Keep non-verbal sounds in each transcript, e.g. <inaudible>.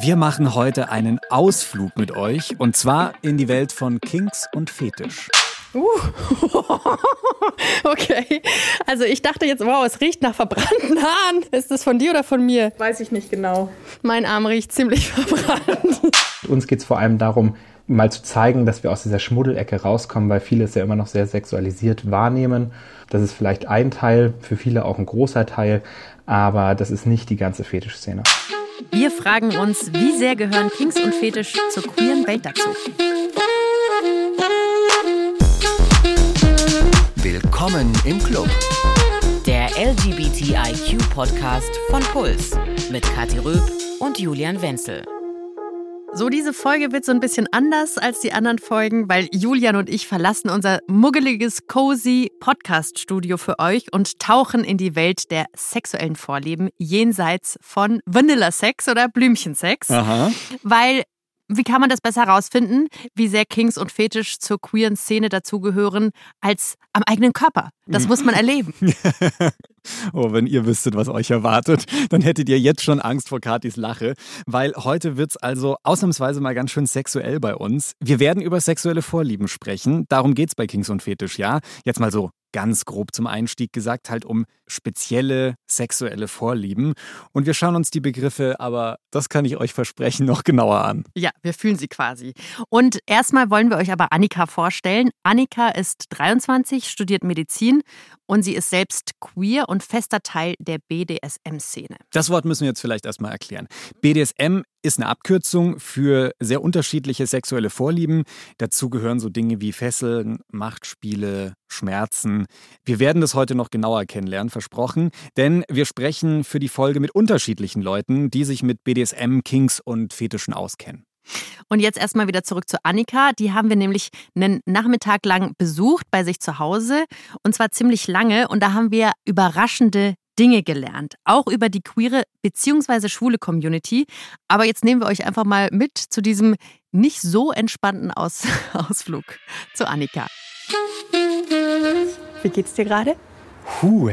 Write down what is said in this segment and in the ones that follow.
Wir machen heute einen Ausflug mit euch und zwar in die Welt von Kinks und Fetisch. Uh. <laughs> okay. Also ich dachte jetzt, wow, es riecht nach verbrannten Haaren. Ist das von dir oder von mir? Weiß ich nicht genau. Mein Arm riecht ziemlich <laughs> verbrannt. Uns geht es vor allem darum, mal zu zeigen, dass wir aus dieser Schmuddelecke rauskommen, weil viele es ja immer noch sehr sexualisiert wahrnehmen. Das ist vielleicht ein Teil, für viele auch ein großer Teil, aber das ist nicht die ganze Fetischszene. Wir fragen uns, wie sehr gehören Kings und Fetisch zur queeren Welt dazu? Willkommen im Club. Der LGBTIQ-Podcast von Puls mit Kathi Röb und Julian Wenzel. So, diese Folge wird so ein bisschen anders als die anderen Folgen, weil Julian und ich verlassen unser muggeliges, cozy Podcast-Studio für euch und tauchen in die Welt der sexuellen Vorlieben jenseits von Vanilla-Sex oder Blümchensex. Aha. Weil wie kann man das besser herausfinden, wie sehr Kings und Fetisch zur queeren Szene dazugehören, als am eigenen Körper? Das muss man erleben. <laughs> oh, wenn ihr wüsstet, was euch erwartet, dann hättet ihr jetzt schon Angst vor Katis Lache, weil heute wird es also ausnahmsweise mal ganz schön sexuell bei uns. Wir werden über sexuelle Vorlieben sprechen. Darum geht es bei Kings und Fetisch, ja? Jetzt mal so ganz grob zum Einstieg gesagt, halt um spezielle sexuelle Vorlieben. Und wir schauen uns die Begriffe, aber das kann ich euch versprechen, noch genauer an. Ja, wir fühlen sie quasi. Und erstmal wollen wir euch aber Annika vorstellen. Annika ist 23, studiert Medizin und sie ist selbst queer und fester Teil der BDSM-Szene. Das Wort müssen wir jetzt vielleicht erstmal erklären. BDSM ist eine Abkürzung für sehr unterschiedliche sexuelle Vorlieben. Dazu gehören so Dinge wie Fesseln, Machtspiele, Schmerzen. Wir werden das heute noch genauer kennenlernen, versprochen, denn wir sprechen für die Folge mit unterschiedlichen Leuten, die sich mit BDSM, Kings und Fetischen auskennen. Und jetzt erstmal wieder zurück zu Annika. Die haben wir nämlich einen Nachmittag lang besucht bei sich zu Hause und zwar ziemlich lange und da haben wir überraschende Dinge gelernt, auch über die queere bzw. schwule Community. Aber jetzt nehmen wir euch einfach mal mit zu diesem nicht so entspannten Aus <laughs> Ausflug zu Annika. Wie geht's dir gerade? Puh,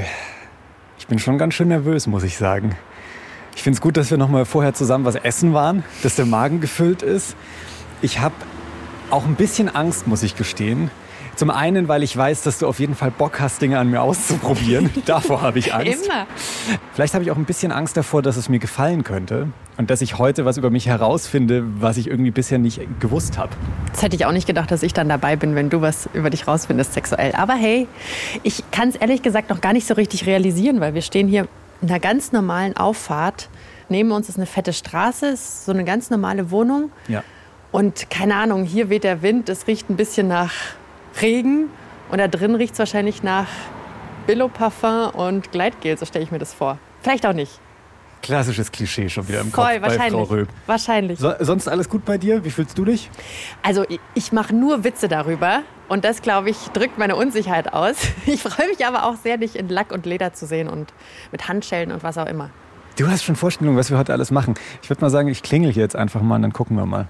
ich bin schon ganz schön nervös, muss ich sagen. Ich finde es gut, dass wir noch mal vorher zusammen was essen waren, dass der Magen gefüllt ist. Ich habe auch ein bisschen Angst, muss ich gestehen. Zum einen, weil ich weiß, dass du auf jeden Fall Bock hast, Dinge an mir auszuprobieren. <laughs> Davor habe ich Angst. Immer. Vielleicht habe ich auch ein bisschen Angst davor, dass es mir gefallen könnte und dass ich heute was über mich herausfinde, was ich irgendwie bisher nicht gewusst habe. Das hätte ich auch nicht gedacht, dass ich dann dabei bin, wenn du was über dich rausfindest sexuell. Aber hey, ich kann es ehrlich gesagt noch gar nicht so richtig realisieren, weil wir stehen hier in einer ganz normalen Auffahrt. Neben uns ist eine fette Straße, ist so eine ganz normale Wohnung. Ja. Und keine Ahnung, hier weht der Wind, es riecht ein bisschen nach Regen und da drin riecht es wahrscheinlich nach Billo-Parfum und Gleitgel, so stelle ich mir das vor. Vielleicht auch nicht. Klassisches Klischee schon wieder im Voll, Kopf bei Frau wahrscheinlich. Röb. Wahrscheinlich. So, sonst alles gut bei dir? Wie fühlst du dich? Also ich, ich mache nur Witze darüber und das, glaube ich, drückt meine Unsicherheit aus. <laughs> Ich freue mich aber auch sehr, dich in Lack und Leder zu sehen und mit Handschellen und was auch immer. Du hast schon Vorstellungen, was wir heute alles machen. Ich würde mal sagen, ich klingel hier jetzt einfach mal und dann gucken wir mal.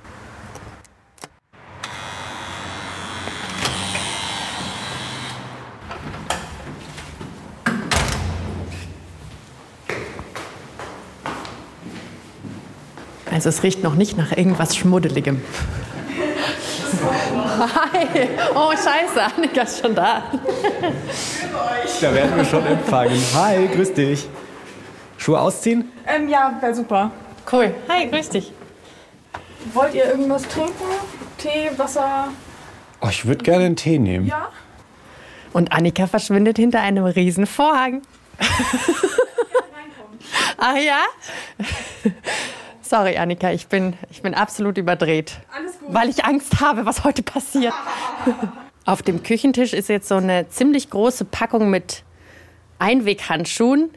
Also es riecht noch nicht nach irgendwas Schmuddeligem. Hi! Oh Scheiße, Annika ist schon da. Da werden wir schon empfangen. Hi, grüß dich. Schuhe ausziehen? Ähm, ja, wäre super. Cool. Hi, grüß dich. Wollt ihr irgendwas trinken? Tee, Wasser? Oh, ich würde gerne einen Tee nehmen. Ja? Und Annika verschwindet hinter einem riesen Vorhang. Ach ja? Sorry, Annika, ich bin, ich bin absolut überdreht. Alles gut. Weil ich Angst habe, was heute passiert. <laughs> Auf dem Küchentisch ist jetzt so eine ziemlich große Packung mit Einweghandschuhen.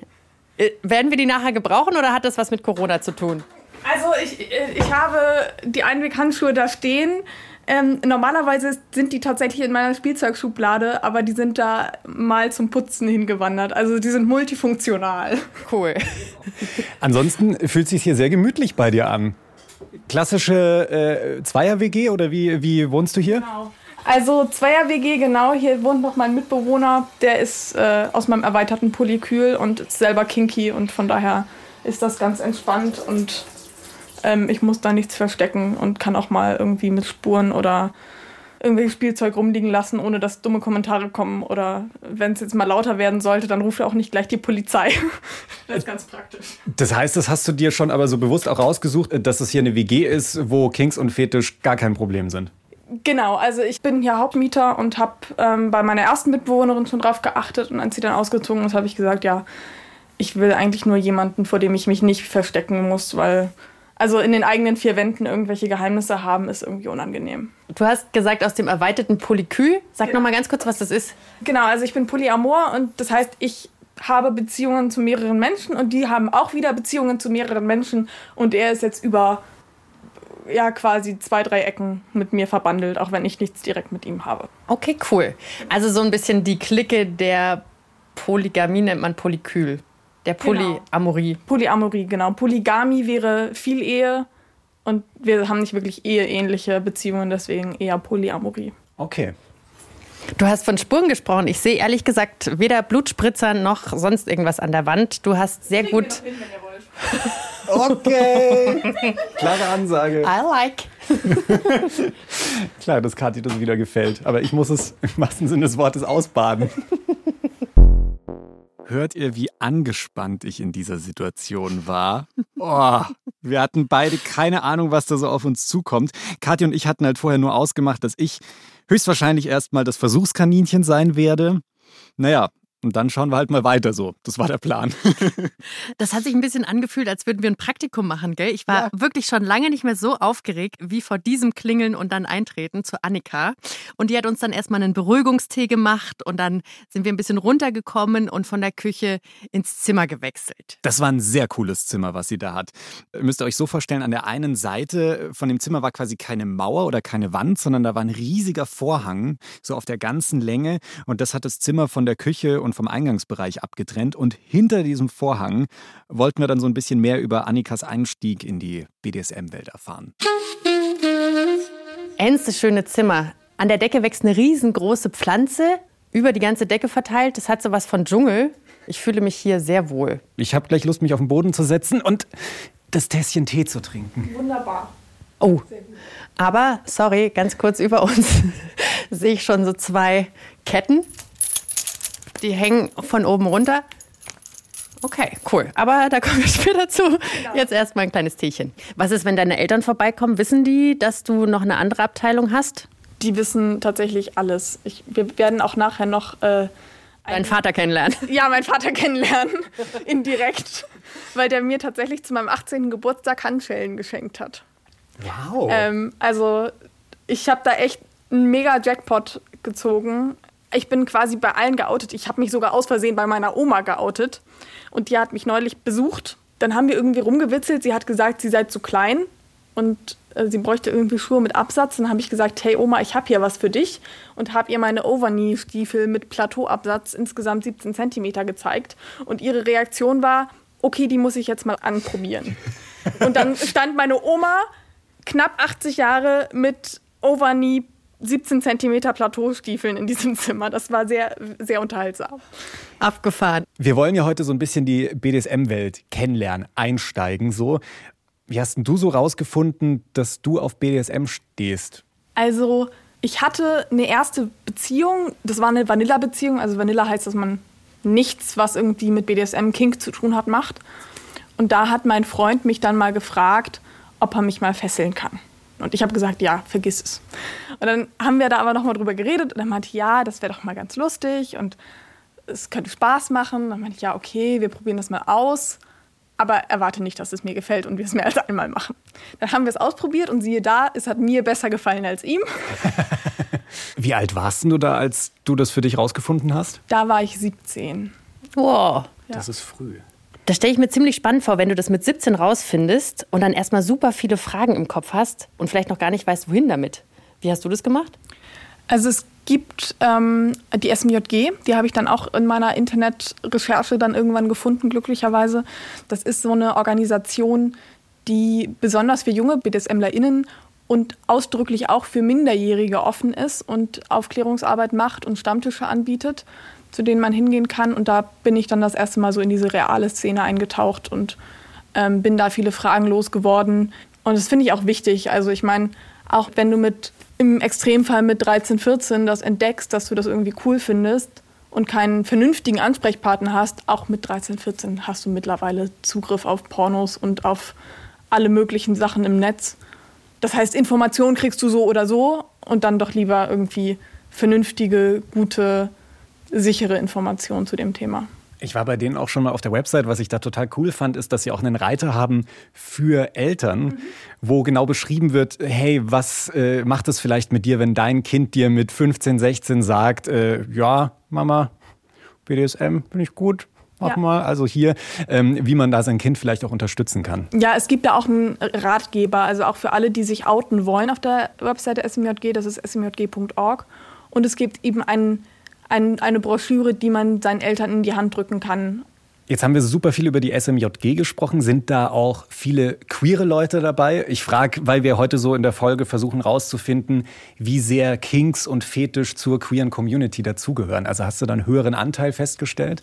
Äh, Werden wir die nachher gebrauchen oder hat das was mit Corona zu tun? Also ich, äh, ich habe die Einweghandschuhe da stehen. Ähm, normalerweise sind die tatsächlich in meiner Spielzeugschublade, aber die sind da mal zum Putzen hingewandert. Also die sind multifunktional. Cool. <laughs> Ansonsten fühlt es sich hier sehr gemütlich bei dir an. Klassische äh, Zweier-WG oder wie, wie wohnst du hier? Also Zweier-WG, genau. Hier wohnt noch mein Mitbewohner. Der ist äh, aus meinem erweiterten Polykül und ist selber kinky und von daher ist das ganz entspannt und Ähm, ich muss da nichts verstecken und kann auch mal irgendwie mit Spuren oder irgendwelches Spielzeug rumliegen lassen, ohne dass dumme Kommentare kommen. Oder wenn es jetzt mal lauter werden sollte, dann ruft er auch nicht gleich die Polizei. <laughs> das ist ganz praktisch. Das heißt, das hast du dir schon aber so bewusst auch rausgesucht, dass es hier eine WG ist, wo Kings und Fetisch gar kein Problem sind. Genau, also ich bin hier Hauptmieter und habe ähm, bei meiner ersten Mitbewohnerin schon drauf geachtet und als sie dann ausgezogen ist, habe ich gesagt, ja, ich will eigentlich nur jemanden, vor dem ich mich nicht verstecken muss, weil also in den eigenen vier Wänden irgendwelche Geheimnisse haben, ist irgendwie unangenehm. Du hast gesagt aus dem erweiterten Polykül. Sag genau. noch mal ganz kurz, was das ist. Genau, also ich bin Polyamor und das heißt, ich habe Beziehungen zu mehreren Menschen und die haben auch wieder Beziehungen zu mehreren Menschen und er ist jetzt über ja quasi zwei, drei Ecken mit mir verbandelt, auch wenn ich nichts direkt mit ihm habe. Okay, cool. Also so ein bisschen die Clique der Polygamie nennt man Polykül. Der genau. Polyamorie. Genau. Polyamorie, genau. Polygamie wäre viel Ehe und wir haben nicht wirklich eheähnliche Beziehungen, deswegen eher Polyamorie. Okay. Du hast von Spuren gesprochen. Ich sehe ehrlich gesagt weder Blutspritzer noch sonst irgendwas an der Wand. Du hast sehr gut. Hin, <laughs> okay. Klare Ansage. I like. <laughs> Klar, dass Kathi das wieder gefällt. Aber ich muss es im wahrsten Sinne des Wortes ausbaden. <laughs> Hört ihr, wie angespannt ich in dieser Situation war? Oh, wir hatten beide keine Ahnung, was da so auf uns zukommt. Kathi und ich hatten halt vorher nur ausgemacht, dass ich höchstwahrscheinlich erstmal das Versuchskaninchen sein werde. Naja, und dann schauen wir halt mal weiter so. Das war der Plan. <laughs> das hat sich ein bisschen angefühlt, als würden wir ein Praktikum machen, gell? Ich war ja. wirklich schon lange nicht mehr so aufgeregt wie vor diesem Klingeln und dann Eintreten zu Annika. Und die hat uns dann erstmal einen Beruhigungstee gemacht und dann sind wir ein bisschen runtergekommen und von der Küche ins Zimmer gewechselt. Das war ein sehr cooles Zimmer, was sie da hat. Müsst ihr euch so vorstellen, an der einen Seite von dem Zimmer war quasi keine Mauer oder keine Wand, sondern da war ein riesiger Vorhang, so auf der ganzen Länge. Und das hat das Zimmer von der Küche und vom Eingangsbereich abgetrennt. Und hinter diesem Vorhang wollten wir dann so ein bisschen mehr über Annikas Einstieg in die BDSM-Welt erfahren. Ernste schöne Zimmer. An der Decke wächst eine riesengroße Pflanze, über die ganze Decke verteilt. Das hat so was von Dschungel. Ich fühle mich hier sehr wohl. Ich habe gleich Lust, mich auf den Boden zu setzen und das Tässchen Tee zu trinken. Wunderbar. Oh, aber sorry, ganz kurz über uns <laughs> sehe ich schon so zwei Ketten. Die hängen von oben runter. Okay, cool. Aber da kommen wir <laughs> später zu. Genau. Jetzt erstmal ein kleines Teechen. Was ist, wenn deine Eltern vorbeikommen? Wissen die, dass du noch eine andere Abteilung hast? Die wissen tatsächlich alles. Ich, wir werden auch nachher noch. Äh, Deinen Vater kennenlernen. <laughs> Ja, meinen Vater kennenlernen. <laughs> Indirekt. Weil der mir tatsächlich zu meinem 18. Geburtstag Handschellen geschenkt hat. Wow. Ähm, also, ich habe da echt einen mega Jackpot gezogen ich bin quasi bei allen geoutet. Ich habe mich sogar aus Versehen bei meiner Oma geoutet. Und die hat mich neulich besucht. Dann haben wir irgendwie rumgewitzelt. Sie hat gesagt, sie sei zu klein und äh, sie bräuchte irgendwie Schuhe mit Absatz. Dann habe ich gesagt, hey Oma, ich habe hier was für dich. Und habe ihr meine Overknee-Stiefel mit Plateauabsatz insgesamt 17 Zentimeter gezeigt. Und ihre Reaktion war, okay, die muss ich jetzt mal anprobieren. <laughs> und dann stand meine Oma, knapp 80 Jahre, mit Overknee 17 Zentimeter Plateaustiefeln in diesem Zimmer. Das war sehr, sehr unterhaltsam. Abgefahren. Wir wollen ja heute so ein bisschen die BDSM-Welt kennenlernen, einsteigen. So, wie hast du so rausgefunden, dass du auf BDSM stehst? Also, ich hatte eine erste Beziehung. Das war eine Vanilla-Beziehung. Also, Vanilla heißt, dass man nichts, was irgendwie mit BDSM Kink zu tun hat, macht. Und da hat mein Freund mich dann mal gefragt, ob er mich mal fesseln kann. Und ich habe gesagt, ja, vergiss es. Und dann haben wir da aber nochmal drüber geredet und er meinte, ja, das wäre doch mal ganz lustig und es könnte Spaß machen. Dann meinte ich, ja, okay, wir probieren das mal aus. Aber erwarte nicht, dass es mir gefällt und wir es mehr als einmal machen. Dann haben wir es ausprobiert und siehe da, es hat mir besser gefallen als ihm. <laughs> Wie alt warst du da, als du das für dich rausgefunden hast? Da war ich 17. Wow. Das ist früh. Das stelle ich mir ziemlich spannend vor, wenn du das mit 17 rausfindest und dann erstmal super viele Fragen im Kopf hast und vielleicht noch gar nicht weißt, wohin damit. Wie hast du das gemacht? Also es gibt ähm, die SMJG, die habe ich dann auch in meiner Internetrecherche dann irgendwann gefunden, glücklicherweise. Das ist so eine Organisation, die besonders für junge BDSMlerInnen und ausdrücklich auch für Minderjährige offen ist und Aufklärungsarbeit macht und Stammtische anbietet zu denen man hingehen kann. Und da bin ich dann das erste Mal so in diese reale Szene eingetaucht und ähm, bin da viele Fragen losgeworden. Und das finde ich auch wichtig. Also ich meine, auch wenn du mit im Extremfall mit 13, 14 das entdeckst, dass du das irgendwie cool findest und keinen vernünftigen Ansprechpartner hast, auch mit 13, 14 hast du mittlerweile Zugriff auf Pornos und auf alle möglichen Sachen im Netz. Das heißt, Informationen kriegst du so oder so und dann doch lieber irgendwie vernünftige, gute, sichere Informationen zu dem Thema. Ich war bei denen auch schon mal auf der Website. Was ich da total cool fand, ist, dass sie auch einen Reiter haben für Eltern, mhm. wo genau beschrieben wird, hey, was äh, macht es vielleicht mit dir, wenn dein Kind dir mit 15, 16 sagt, äh, ja, Mama, BDSM, bin ich gut, mach ja. mal. Also hier, ähm, wie man da sein Kind vielleicht auch unterstützen kann. Ja, es gibt da auch einen Ratgeber, also auch für alle, die sich outen wollen auf der Website der SMJG, das ist smjg.org. Und es gibt eben einen ein, eine Broschüre, die man seinen Eltern in die Hand drücken kann. Jetzt haben wir super viel über die SMJG gesprochen. Sind da auch viele queere Leute dabei? Ich frage, weil wir heute so in der Folge versuchen herauszufinden, wie sehr Kinks und Fetisch zur queeren Community dazugehören. Also hast du da einen höheren Anteil festgestellt?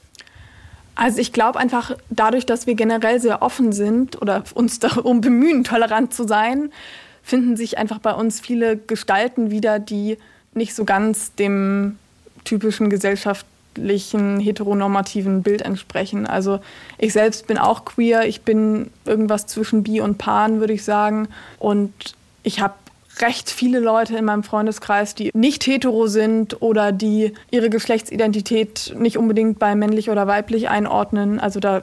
Also ich glaube einfach, dadurch, dass wir generell sehr offen sind oder uns <laughs> darum bemühen, tolerant zu sein, finden sich einfach bei uns viele Gestalten wieder, die nicht so ganz dem typischen gesellschaftlichen heteronormativen Bild entsprechen. Also ich selbst bin auch queer, ich bin irgendwas zwischen bi und pan, würde ich sagen. Und ich habe recht viele Leute in meinem Freundeskreis, die nicht hetero sind oder die ihre Geschlechtsidentität nicht unbedingt bei männlich oder weiblich einordnen. Also da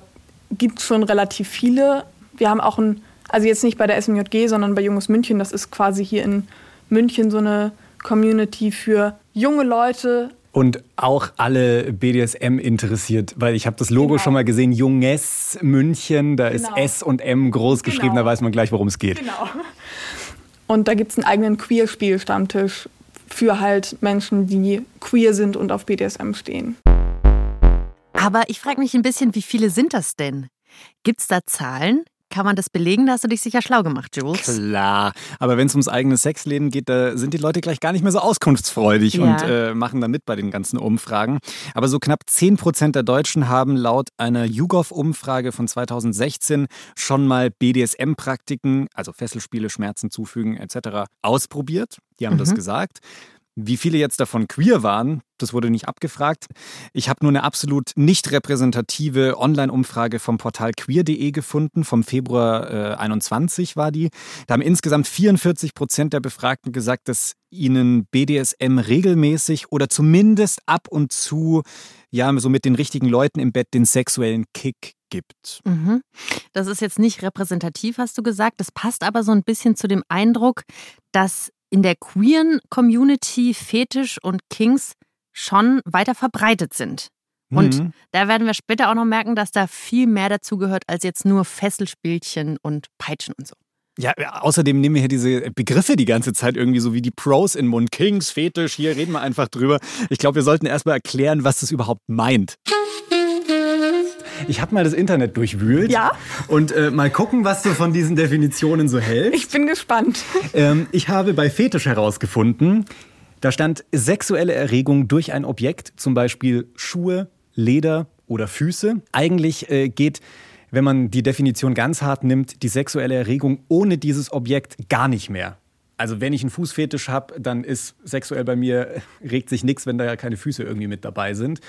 gibt es schon relativ viele. Wir haben auch ein, also jetzt nicht bei der SMJG, sondern bei Junges München, das ist quasi hier in München so eine Community für junge Leute, und auch alle BDSM interessiert, weil ich habe das Logo genau. schon mal gesehen, Junges München, da genau. ist S und M groß geschrieben, genau. da weiß man gleich, worum es geht. Genau. Und da gibt es einen eigenen Queer-Spielstammtisch für halt Menschen, die queer sind und auf BDSM stehen. Aber ich frage mich ein bisschen, wie viele sind das denn? Gibt es da Zahlen? Kann man das belegen? Da hast du dich sicher schlau gemacht, Jules. Klar, aber wenn es ums eigene Sexleben geht, da sind die Leute gleich gar nicht mehr so auskunftsfreudig ja. und äh, machen da mit bei den ganzen Umfragen. Aber so knapp 10 Prozent der Deutschen haben laut einer YouGov-Umfrage von 2016 schon mal BDSM-Praktiken, also Fesselspiele, Schmerzen zufügen etc., ausprobiert. Die haben mhm. das gesagt. Wie viele jetzt davon queer waren, das wurde nicht abgefragt. Ich habe nur eine absolut nicht repräsentative Online-Umfrage vom Portal queer.de gefunden. Vom Februar äh, 21 war die. Da haben insgesamt 44 Prozent der Befragten gesagt, dass ihnen BDSM regelmäßig oder zumindest ab und zu, ja, so mit den richtigen Leuten im Bett den sexuellen Kick gibt. Mhm. Das ist jetzt nicht repräsentativ, hast du gesagt. Das passt aber so ein bisschen zu dem Eindruck, dass in der queeren Community Fetisch und Kings schon weiter verbreitet sind. Und mhm. da werden wir später auch noch merken, dass da viel mehr dazu gehört als jetzt nur Fesselspielchen und Peitschen und so. Ja, außerdem nehmen wir hier diese Begriffe die ganze Zeit irgendwie so wie die Pros in Mund. Kings, Fetisch, hier reden wir einfach drüber. Ich glaube, wir sollten erstmal erklären, was das überhaupt meint. Ich habe mal das Internet durchwühlt. Ja. Und äh, mal gucken, was du von diesen Definitionen so hältst. Ich bin gespannt. Ähm, ich habe bei Fetisch herausgefunden, da stand sexuelle Erregung durch ein Objekt, zum Beispiel Schuhe, Leder oder Füße. Eigentlich äh, geht wenn man die Definition ganz hart nimmt, die sexuelle Erregung ohne dieses Objekt gar nicht mehr. Also wenn ich einen Fußfetisch habe, dann ist sexuell bei mir, <laughs> regt sich nichts, wenn da ja keine Füße irgendwie mit dabei sind.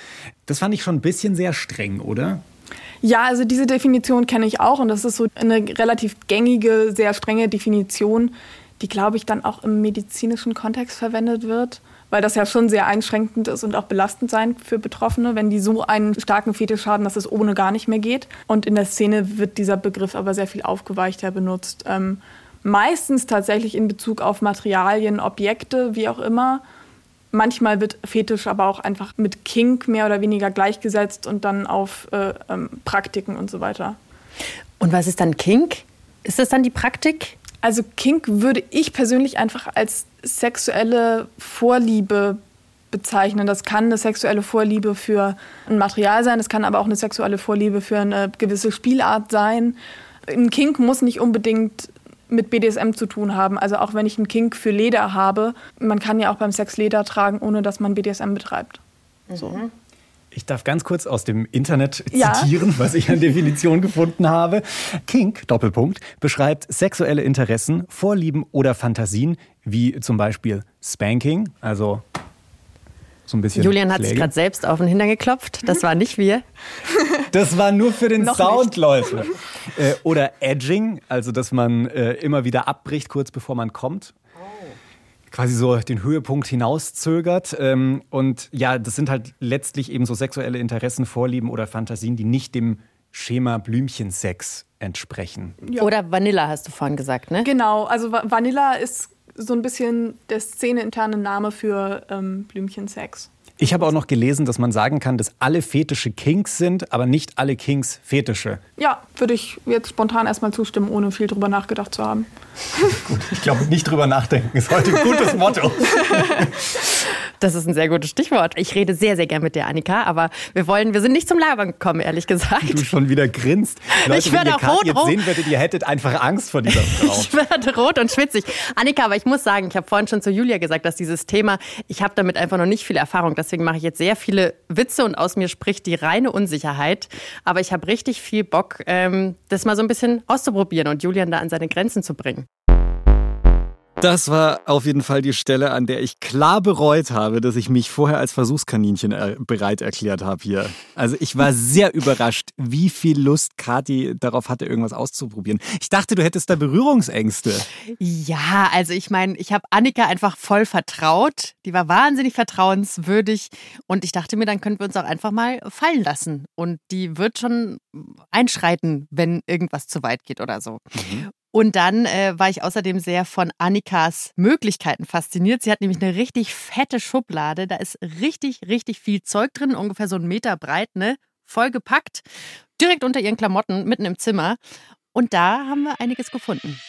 Das fand ich schon ein bisschen sehr streng, oder? Ja, also diese Definition kenne ich auch und das ist so eine relativ gängige, sehr strenge Definition, die, glaube ich, dann auch im medizinischen Kontext verwendet wird, weil das ja schon sehr einschränkend ist und auch belastend sein für Betroffene, wenn die so einen starken Fetisch haben, dass es ohne gar nicht mehr geht. Und in der Szene wird dieser Begriff aber sehr viel aufgeweichter benutzt. Ähm, meistens tatsächlich in Bezug auf Materialien, Objekte, wie auch immer. Manchmal wird Fetisch aber auch einfach mit Kink mehr oder weniger gleichgesetzt und dann auf äh, ähm, Praktiken und so weiter. Und was ist dann Kink? Ist das dann die Praktik? Also Kink würde ich persönlich einfach als sexuelle Vorliebe bezeichnen. Das kann eine sexuelle Vorliebe für ein Material sein, es kann aber auch eine sexuelle Vorliebe für eine gewisse Spielart sein. Ein Kink muss nicht unbedingt mit BDSM zu tun haben. Also auch wenn ich einen Kink für Leder habe, man kann ja auch beim Sex Leder tragen, ohne dass man BDSM betreibt. So. Mhm. Ich darf ganz kurz aus dem Internet Ja. zitieren, <laughs> was ich an Definition gefunden habe. Kink, Doppelpunkt, beschreibt sexuelle Interessen, Vorlieben oder Fantasien, wie zum Beispiel Spanking, also so ein bisschen. Julian hat sich gerade selbst auf den Hintern geklopft. Das war nicht wir. <laughs> Das war nur für den Sound. Leute. äh, oder Edging, also dass man äh, immer wieder abbricht, kurz bevor man kommt. Quasi so den Höhepunkt hinauszögert. Ähm, und ja, das sind halt letztlich eben so sexuelle Interessen, Vorlieben oder Fantasien, die nicht dem Schema Blümchensex entsprechen. Oder Vanilla hast du vorhin gesagt, ne? Genau, also Va- Vanilla ist so ein bisschen der szeneinterne Name für ähm, Blümchensex. Ich habe auch noch gelesen, dass man sagen kann, dass alle Fetische Kinks sind, aber nicht alle Kinks Fetische. Ja, würde ich jetzt spontan erstmal zustimmen, ohne viel drüber nachgedacht zu haben. <laughs> Ich glaube, nicht drüber nachdenken ist heute ein gutes Motto. <laughs> Das ist ein sehr gutes Stichwort. Ich rede sehr, sehr gern mit dir, Annika, aber wir wollen, wir sind nicht zum Labern gekommen, ehrlich gesagt. Du schon wieder grinst. Leute, Ich wenn werde ihr auch Kathi rot, jetzt rot. sehen würdet, ihr hättet einfach Angst vor dieser <laughs> Frau. Ich werde rot und schwitzig. Annika, aber ich muss sagen, ich habe vorhin schon zu Julia gesagt, dass dieses Thema, ich habe damit einfach noch nicht viel Erfahrung. Deswegen mache ich jetzt sehr viele Witze und aus mir spricht die reine Unsicherheit. Aber ich habe richtig viel Bock, ähm, das mal so ein bisschen auszuprobieren und Julian da an seine Grenzen zu bringen. Das war auf jeden Fall die Stelle, an der ich klar bereut habe, dass ich mich vorher als Versuchskaninchen äh, bereit erklärt habe hier. Also ich war sehr überrascht, wie viel Lust Kathi darauf hatte, irgendwas auszuprobieren. Ich dachte, du hättest da Berührungsängste. Ja, also ich meine, ich habe Annika einfach voll vertraut. Die war wahnsinnig vertrauenswürdig und ich dachte mir, dann könnten wir uns auch einfach mal fallen lassen. Und die wird schon einschreiten, wenn irgendwas zu weit geht oder so. Und dann äh, war ich außerdem sehr von Annikas Möglichkeiten fasziniert. Sie hat nämlich eine richtig fette Schublade. Da ist richtig, richtig viel Zeug drin, ungefähr so einen Meter breit, ne? Voll gepackt, direkt unter ihren Klamotten, mitten im Zimmer. Und da haben wir einiges gefunden.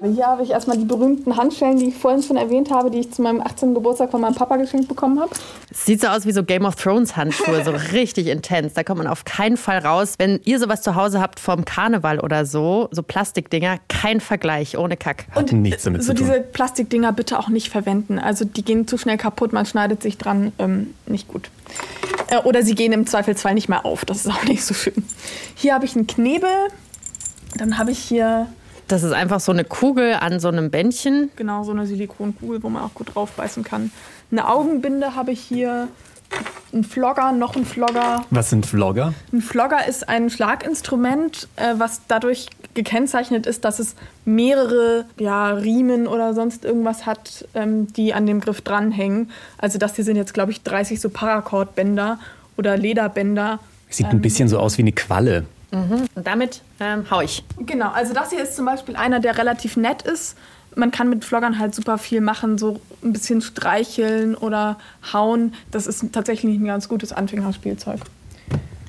Hier habe ich erstmal die berühmten Handschellen, die ich vorhin schon erwähnt habe, die ich zu meinem 18. Geburtstag von meinem Papa geschenkt bekommen habe. Sieht so aus wie so Game of Thrones Handschuhe, so <laughs> richtig intens. Da kommt man auf keinen Fall raus. Wenn ihr sowas zu Hause habt vom Karneval oder so, so Plastikdinger, kein Vergleich, ohne Kack. Hat nichts damit so zu tun. diese Plastikdinger bitte auch nicht verwenden. Also die gehen zu schnell kaputt, man schneidet sich dran, ähm, nicht gut. Äh, oder sie gehen im Zweifelsfall nicht mehr auf, das ist auch nicht so schön. Hier habe ich einen Knebel, dann habe ich hier Das ist einfach so eine Kugel an so einem Bändchen. genau so eine Silikonkugel, wo man auch gut drauf beißen kann. Eine Augenbinde habe ich hier, einen Flogger, noch einen Flogger. Was sind Vlogger? Ein Flogger ist ein Schlaginstrument, äh, was dadurch gekennzeichnet ist, dass es mehrere ja, Riemen oder sonst irgendwas hat, ähm, die an dem Griff dranhängen. Also das hier sind jetzt, glaube ich, 30 so Paracord-Bänder oder Lederbänder. Sieht ein bisschen so aus wie eine Qualle. Und damit ähm, hau ich. Genau, also das hier ist zum Beispiel einer, der relativ nett ist. Man kann mit Floggern halt super viel machen, so ein bisschen streicheln oder hauen. Das ist tatsächlich ein ganz gutes Anfängerspielzeug.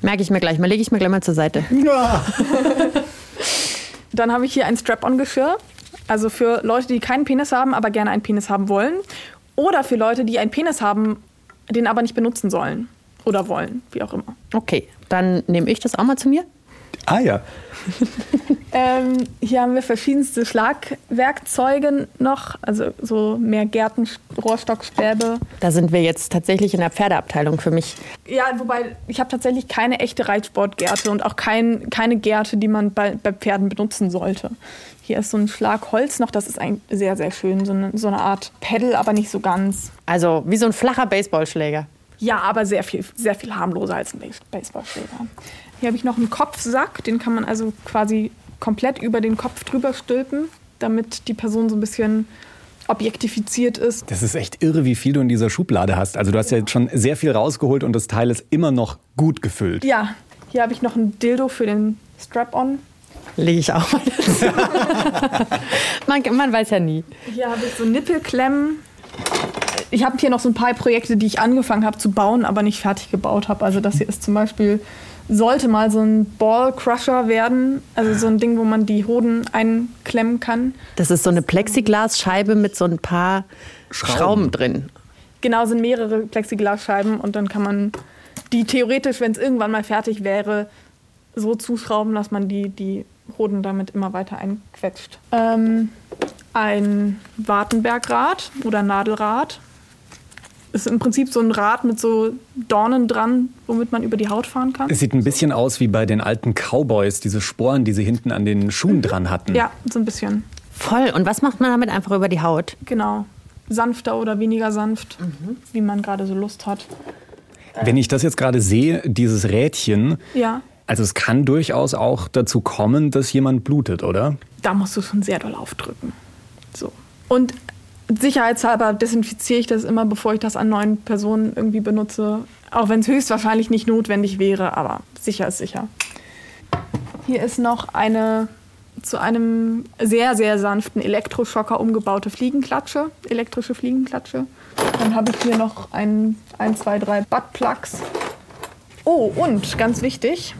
Merke ich mir gleich mal, lege ich mir gleich mal zur Seite. <laughs> Dann habe ich hier ein Strap-on-Geschirr. Also für Leute, die keinen Penis haben, aber gerne einen Penis haben wollen. Oder für Leute, die einen Penis haben, den aber nicht benutzen sollen. Oder wollen, wie auch immer. Okay, dann nehme ich das auch mal zu mir. Ah ja. <laughs> Ähm, hier haben wir verschiedenste Schlagwerkzeuge noch. Also so mehr Gärten, Rohrstockstäbe. Da sind wir jetzt tatsächlich in der Pferdeabteilung für mich. Ja, wobei ich habe tatsächlich keine echte Reitsportgärte und auch kein, keine Gärte, die man bei, bei Pferden benutzen sollte. Hier ist so ein Schlag Holz noch, das ist ein, sehr, sehr schön. So eine, so eine Art Pedal, aber nicht so ganz. Also wie so ein flacher Baseballschläger. Ja, aber sehr viel, sehr viel harmloser als ein Base- Baseballschläger. Hier habe ich noch einen Kopfsack, den kann man also quasi komplett über den Kopf drüber stülpen, damit die Person so ein bisschen objektifiziert ist. Das ist echt irre, wie viel du in dieser Schublade hast. Also du hast ja jetzt schon sehr viel rausgeholt und das Teil ist immer noch gut gefüllt. Ja, hier habe ich noch ein Dildo für den Strap-on. Lege ich auch mal dazu. <laughs> man, man weiß ja nie. Hier habe ich so Nippelklemmen. Ich habe hier noch so ein paar Projekte, die ich angefangen habe zu bauen, aber nicht fertig gebaut habe. Also das hier ist zum Beispiel, sollte mal so ein Ball Crusher werden. Also so ein Ding, wo man die Hoden einklemmen kann. Das ist so eine Plexiglasscheibe mit so ein paar Schrauben, Schrauben. drin. Genau, sind mehrere Plexiglasscheiben und dann kann man die theoretisch, wenn es irgendwann mal fertig wäre, so zuschrauben, dass man die, die Hoden damit immer weiter einquetscht. Ähm, ein Wartenbergrad oder Nadelrad. Ist im Prinzip so ein Rad mit so Dornen dran, womit man über die Haut fahren kann. Es sieht ein bisschen aus wie bei den alten Cowboys, diese Sporen, die sie hinten an den Schuhen dran hatten. Ja, so ein bisschen. Voll. Und was macht man damit einfach über die Haut? Genau. Sanfter oder weniger sanft, wie man gerade so Lust hat. Wenn ich das jetzt gerade sehe, dieses Rädchen, Ja, also es kann durchaus auch dazu kommen, dass jemand blutet, oder? da musst du schon sehr doll aufdrücken. So. Und sicherheitshalber desinfiziere ich das immer, bevor ich das an neuen Personen irgendwie benutze. Auch wenn es höchstwahrscheinlich nicht notwendig wäre, aber sicher ist sicher. Hier ist noch eine zu einem sehr, sehr sanften Elektroschocker umgebaute Fliegenklatsche, elektrische Fliegenklatsche. Dann habe ich hier noch ein, ein zwei, drei Buttplugs. Oh, und ganz wichtig,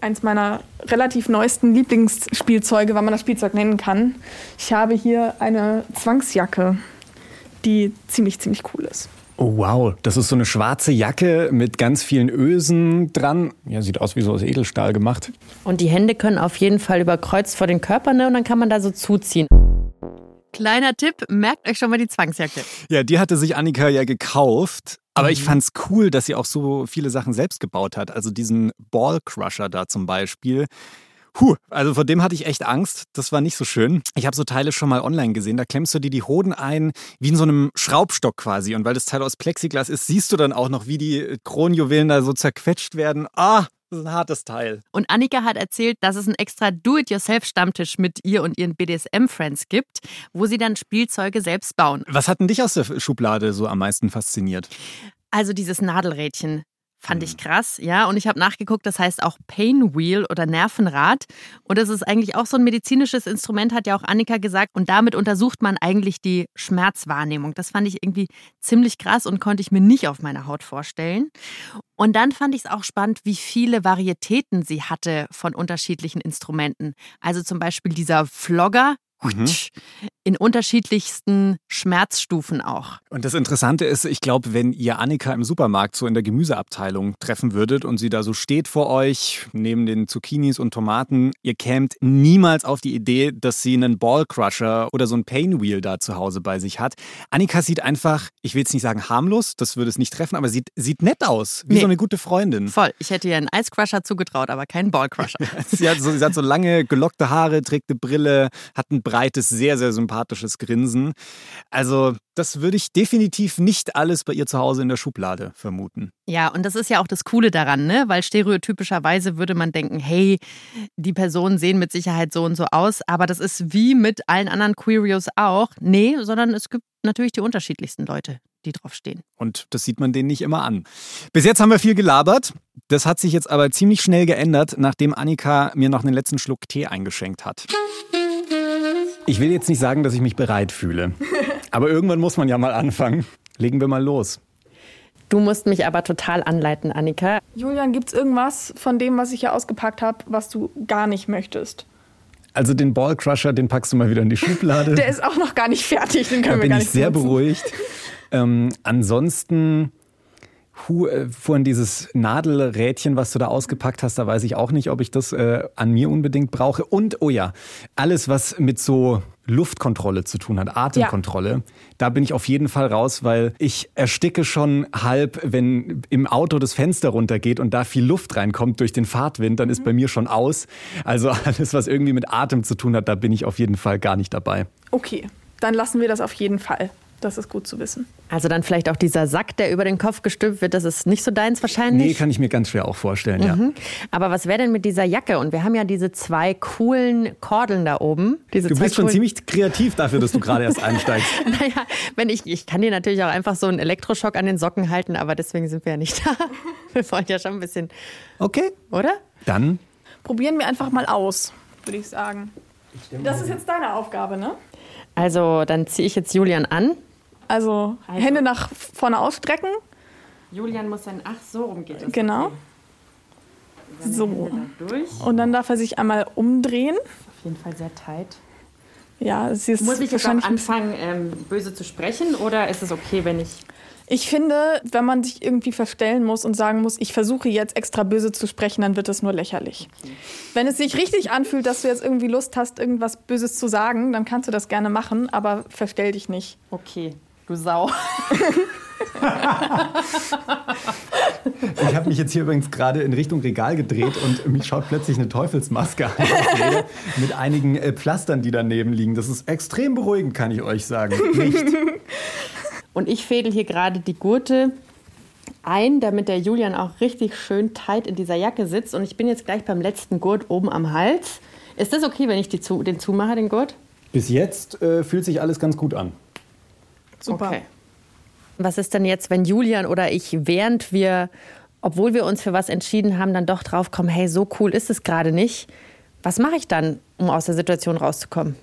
eins meiner relativ neuesten Lieblingsspielzeuge, wenn man das Spielzeug nennen kann. Ich habe hier eine Zwangsjacke, die ziemlich, ziemlich cool ist. Oh wow, das ist so eine schwarze Jacke mit ganz vielen Ösen dran. Ja, sieht aus wie so aus Edelstahl gemacht. Und die Hände können auf jeden Fall überkreuzt vor den Körper, ne? Und dann kann man da so zuziehen. Kleiner Tipp, merkt euch schon mal die Zwangsjacke. Ja, die hatte sich Annika ja gekauft. Aber Mhm. ich fand's cool, dass sie auch so viele Sachen selbst gebaut hat. Also diesen Ballcrusher da zum Beispiel. Puh, also vor dem hatte ich echt Angst. Das war nicht so schön. Ich habe so Teile schon mal online gesehen. Da klemmst du dir die Hoden ein, wie in so einem Schraubstock quasi. Und weil das Teil aus Plexiglas ist, siehst du dann auch noch, wie die Kronjuwelen da so zerquetscht werden. Ah, das ist ein hartes Teil. Und Annika hat erzählt, dass es einen extra Do-it-yourself-Stammtisch mit ihr und ihren BDSM-Friends gibt, wo sie dann Spielzeuge selbst bauen. Was hat denn dich aus der Schublade so am meisten fasziniert? Also dieses Nadelrädchen fand ich krass, ja. Und ich habe nachgeguckt, das heißt auch Pain Wheel oder Nervenrad. Und das ist eigentlich auch so ein medizinisches Instrument, hat ja auch Annika gesagt. Und damit untersucht man eigentlich die Schmerzwahrnehmung. Das fand ich irgendwie ziemlich krass und konnte ich mir nicht auf meiner Haut vorstellen. Und dann fand ich es auch spannend, wie viele Varietäten sie hatte von unterschiedlichen Instrumenten. Also zum Beispiel dieser Flogger. In unterschiedlichsten Schmerzstufen auch. Und das Interessante ist, ich glaube, wenn ihr Annika im Supermarkt so in der Gemüseabteilung treffen würdet und sie da so steht vor euch, neben den Zucchinis und Tomaten, ihr kämt niemals auf die Idee, dass sie einen Ballcrusher oder so ein Painwheel da zu Hause bei sich hat. Annika sieht einfach, ich will jetzt nicht sagen harmlos, das würde es nicht treffen, aber sieht, sieht nett aus, wie Nee. so eine gute Freundin. Voll. Ich hätte ihr einen Ice Crusher zugetraut, aber keinen Ball Crusher. <laughs> Sie hat, so, sie hat so lange gelockte Haare, trägt eine Brille, hat ein breites, sehr, sehr sympathisches Grinsen. Also, das würde ich definitiv nicht alles bei ihr zu Hause in der Schublade vermuten. Ja, und das ist ja auch das Coole daran, ne? Weil stereotypischerweise würde man denken, hey, die Personen sehen mit Sicherheit so und so aus, aber das ist wie mit allen anderen Queerios auch. Nee, sondern es gibt natürlich die unterschiedlichsten Leute, die draufstehen. Und das sieht man denen nicht immer an. Bis jetzt haben wir viel gelabert. Das hat sich jetzt aber ziemlich schnell geändert, nachdem Annika mir noch einen letzten Schluck Tee eingeschenkt hat. Ich will jetzt nicht sagen, dass ich mich bereit fühle. <laughs> Aber irgendwann muss man ja mal anfangen. Legen wir mal los. Du musst mich aber total anleiten, Annika. Julian, gibt es irgendwas von dem, was ich hier ausgepackt habe, was du gar nicht möchtest? Also den Ballcrusher, den packst du mal wieder in die Schublade. Der ist auch noch gar nicht fertig, den Da können wir bin gar ich nicht sehr benutzen. beruhigt. Ähm, ansonsten, hu, äh, vorhin dieses Nadelrädchen, was du da ausgepackt hast, da weiß ich auch nicht, ob ich das äh, an mir unbedingt brauche. Und, oh ja, alles, was mit so Luftkontrolle zu tun hat, Atemkontrolle, da bin ich auf jeden Fall raus, weil ich ersticke schon halb, wenn im Auto das Fenster runtergeht und da viel Luft reinkommt durch den Fahrtwind, dann ist bei mir schon aus. Also <laughs> alles, was irgendwie mit Atem zu tun hat, da bin ich auf jeden Fall gar nicht dabei. Okay, dann lassen wir das auf jeden Fall. Das ist gut zu wissen. Also dann vielleicht auch dieser Sack, der über den Kopf gestülpt wird, das ist nicht so deins Nee, wahrscheinlich. kann ich mir ganz schwer auch vorstellen, ja. Aber was wäre denn mit dieser Jacke? Und wir haben ja diese zwei coolen Kordeln da oben. Diese Du bist schon ziemlich kreativ dafür, dass du gerade erst einsteigst. <laughs> Naja, wenn ich, ich kann dir natürlich auch einfach so einen Elektroschock an den Socken halten, aber deswegen sind wir ja nicht <laughs> da. Wir wollen ja schon ein bisschen, Okay. oder? Dann Probieren wir einfach mal aus, würde ich sagen. Das ist jetzt deine Aufgabe, ne? Also, dann ziehe ich jetzt Julian an. Also, Hände nach vorne ausstrecken. Julian muss dann, ach, so rum geht es. Genau. So. Durch. Und dann darf er sich einmal umdrehen. Auf jeden Fall sehr tight. Ja, es ist Muss ich jetzt auch anfangen, ähm, böse zu sprechen oder ist es okay, wenn ich. Ich finde, wenn man sich irgendwie verstellen muss und sagen muss, ich versuche jetzt extra böse zu sprechen, dann wird das nur lächerlich. Wenn es sich richtig anfühlt, dass du jetzt irgendwie Lust hast, irgendwas Böses zu sagen, dann kannst du das gerne machen, aber verstell dich nicht. Okay, du Sau. <laughs> Ich habe mich jetzt hier übrigens gerade in Richtung Regal gedreht und mich schaut plötzlich eine Teufelsmaske an mit einigen äh, Pflastern, die daneben liegen. Das ist extrem beruhigend, kann ich euch sagen. Nicht? <laughs> Und ich fädel hier gerade die Gurte ein, damit der Julian auch richtig schön tight in dieser Jacke sitzt. Und ich bin jetzt gleich beim letzten Gurt oben am Hals. Ist das okay, wenn ich die zu, den zumache, den Gurt? Bis jetzt äh, fühlt sich alles ganz gut an. Super. Okay. Was ist denn jetzt, wenn Julian oder ich, während wir, obwohl wir uns für was entschieden haben, dann doch draufkommen, hey, so cool ist es gerade nicht. Was mache ich dann, um aus der Situation rauszukommen?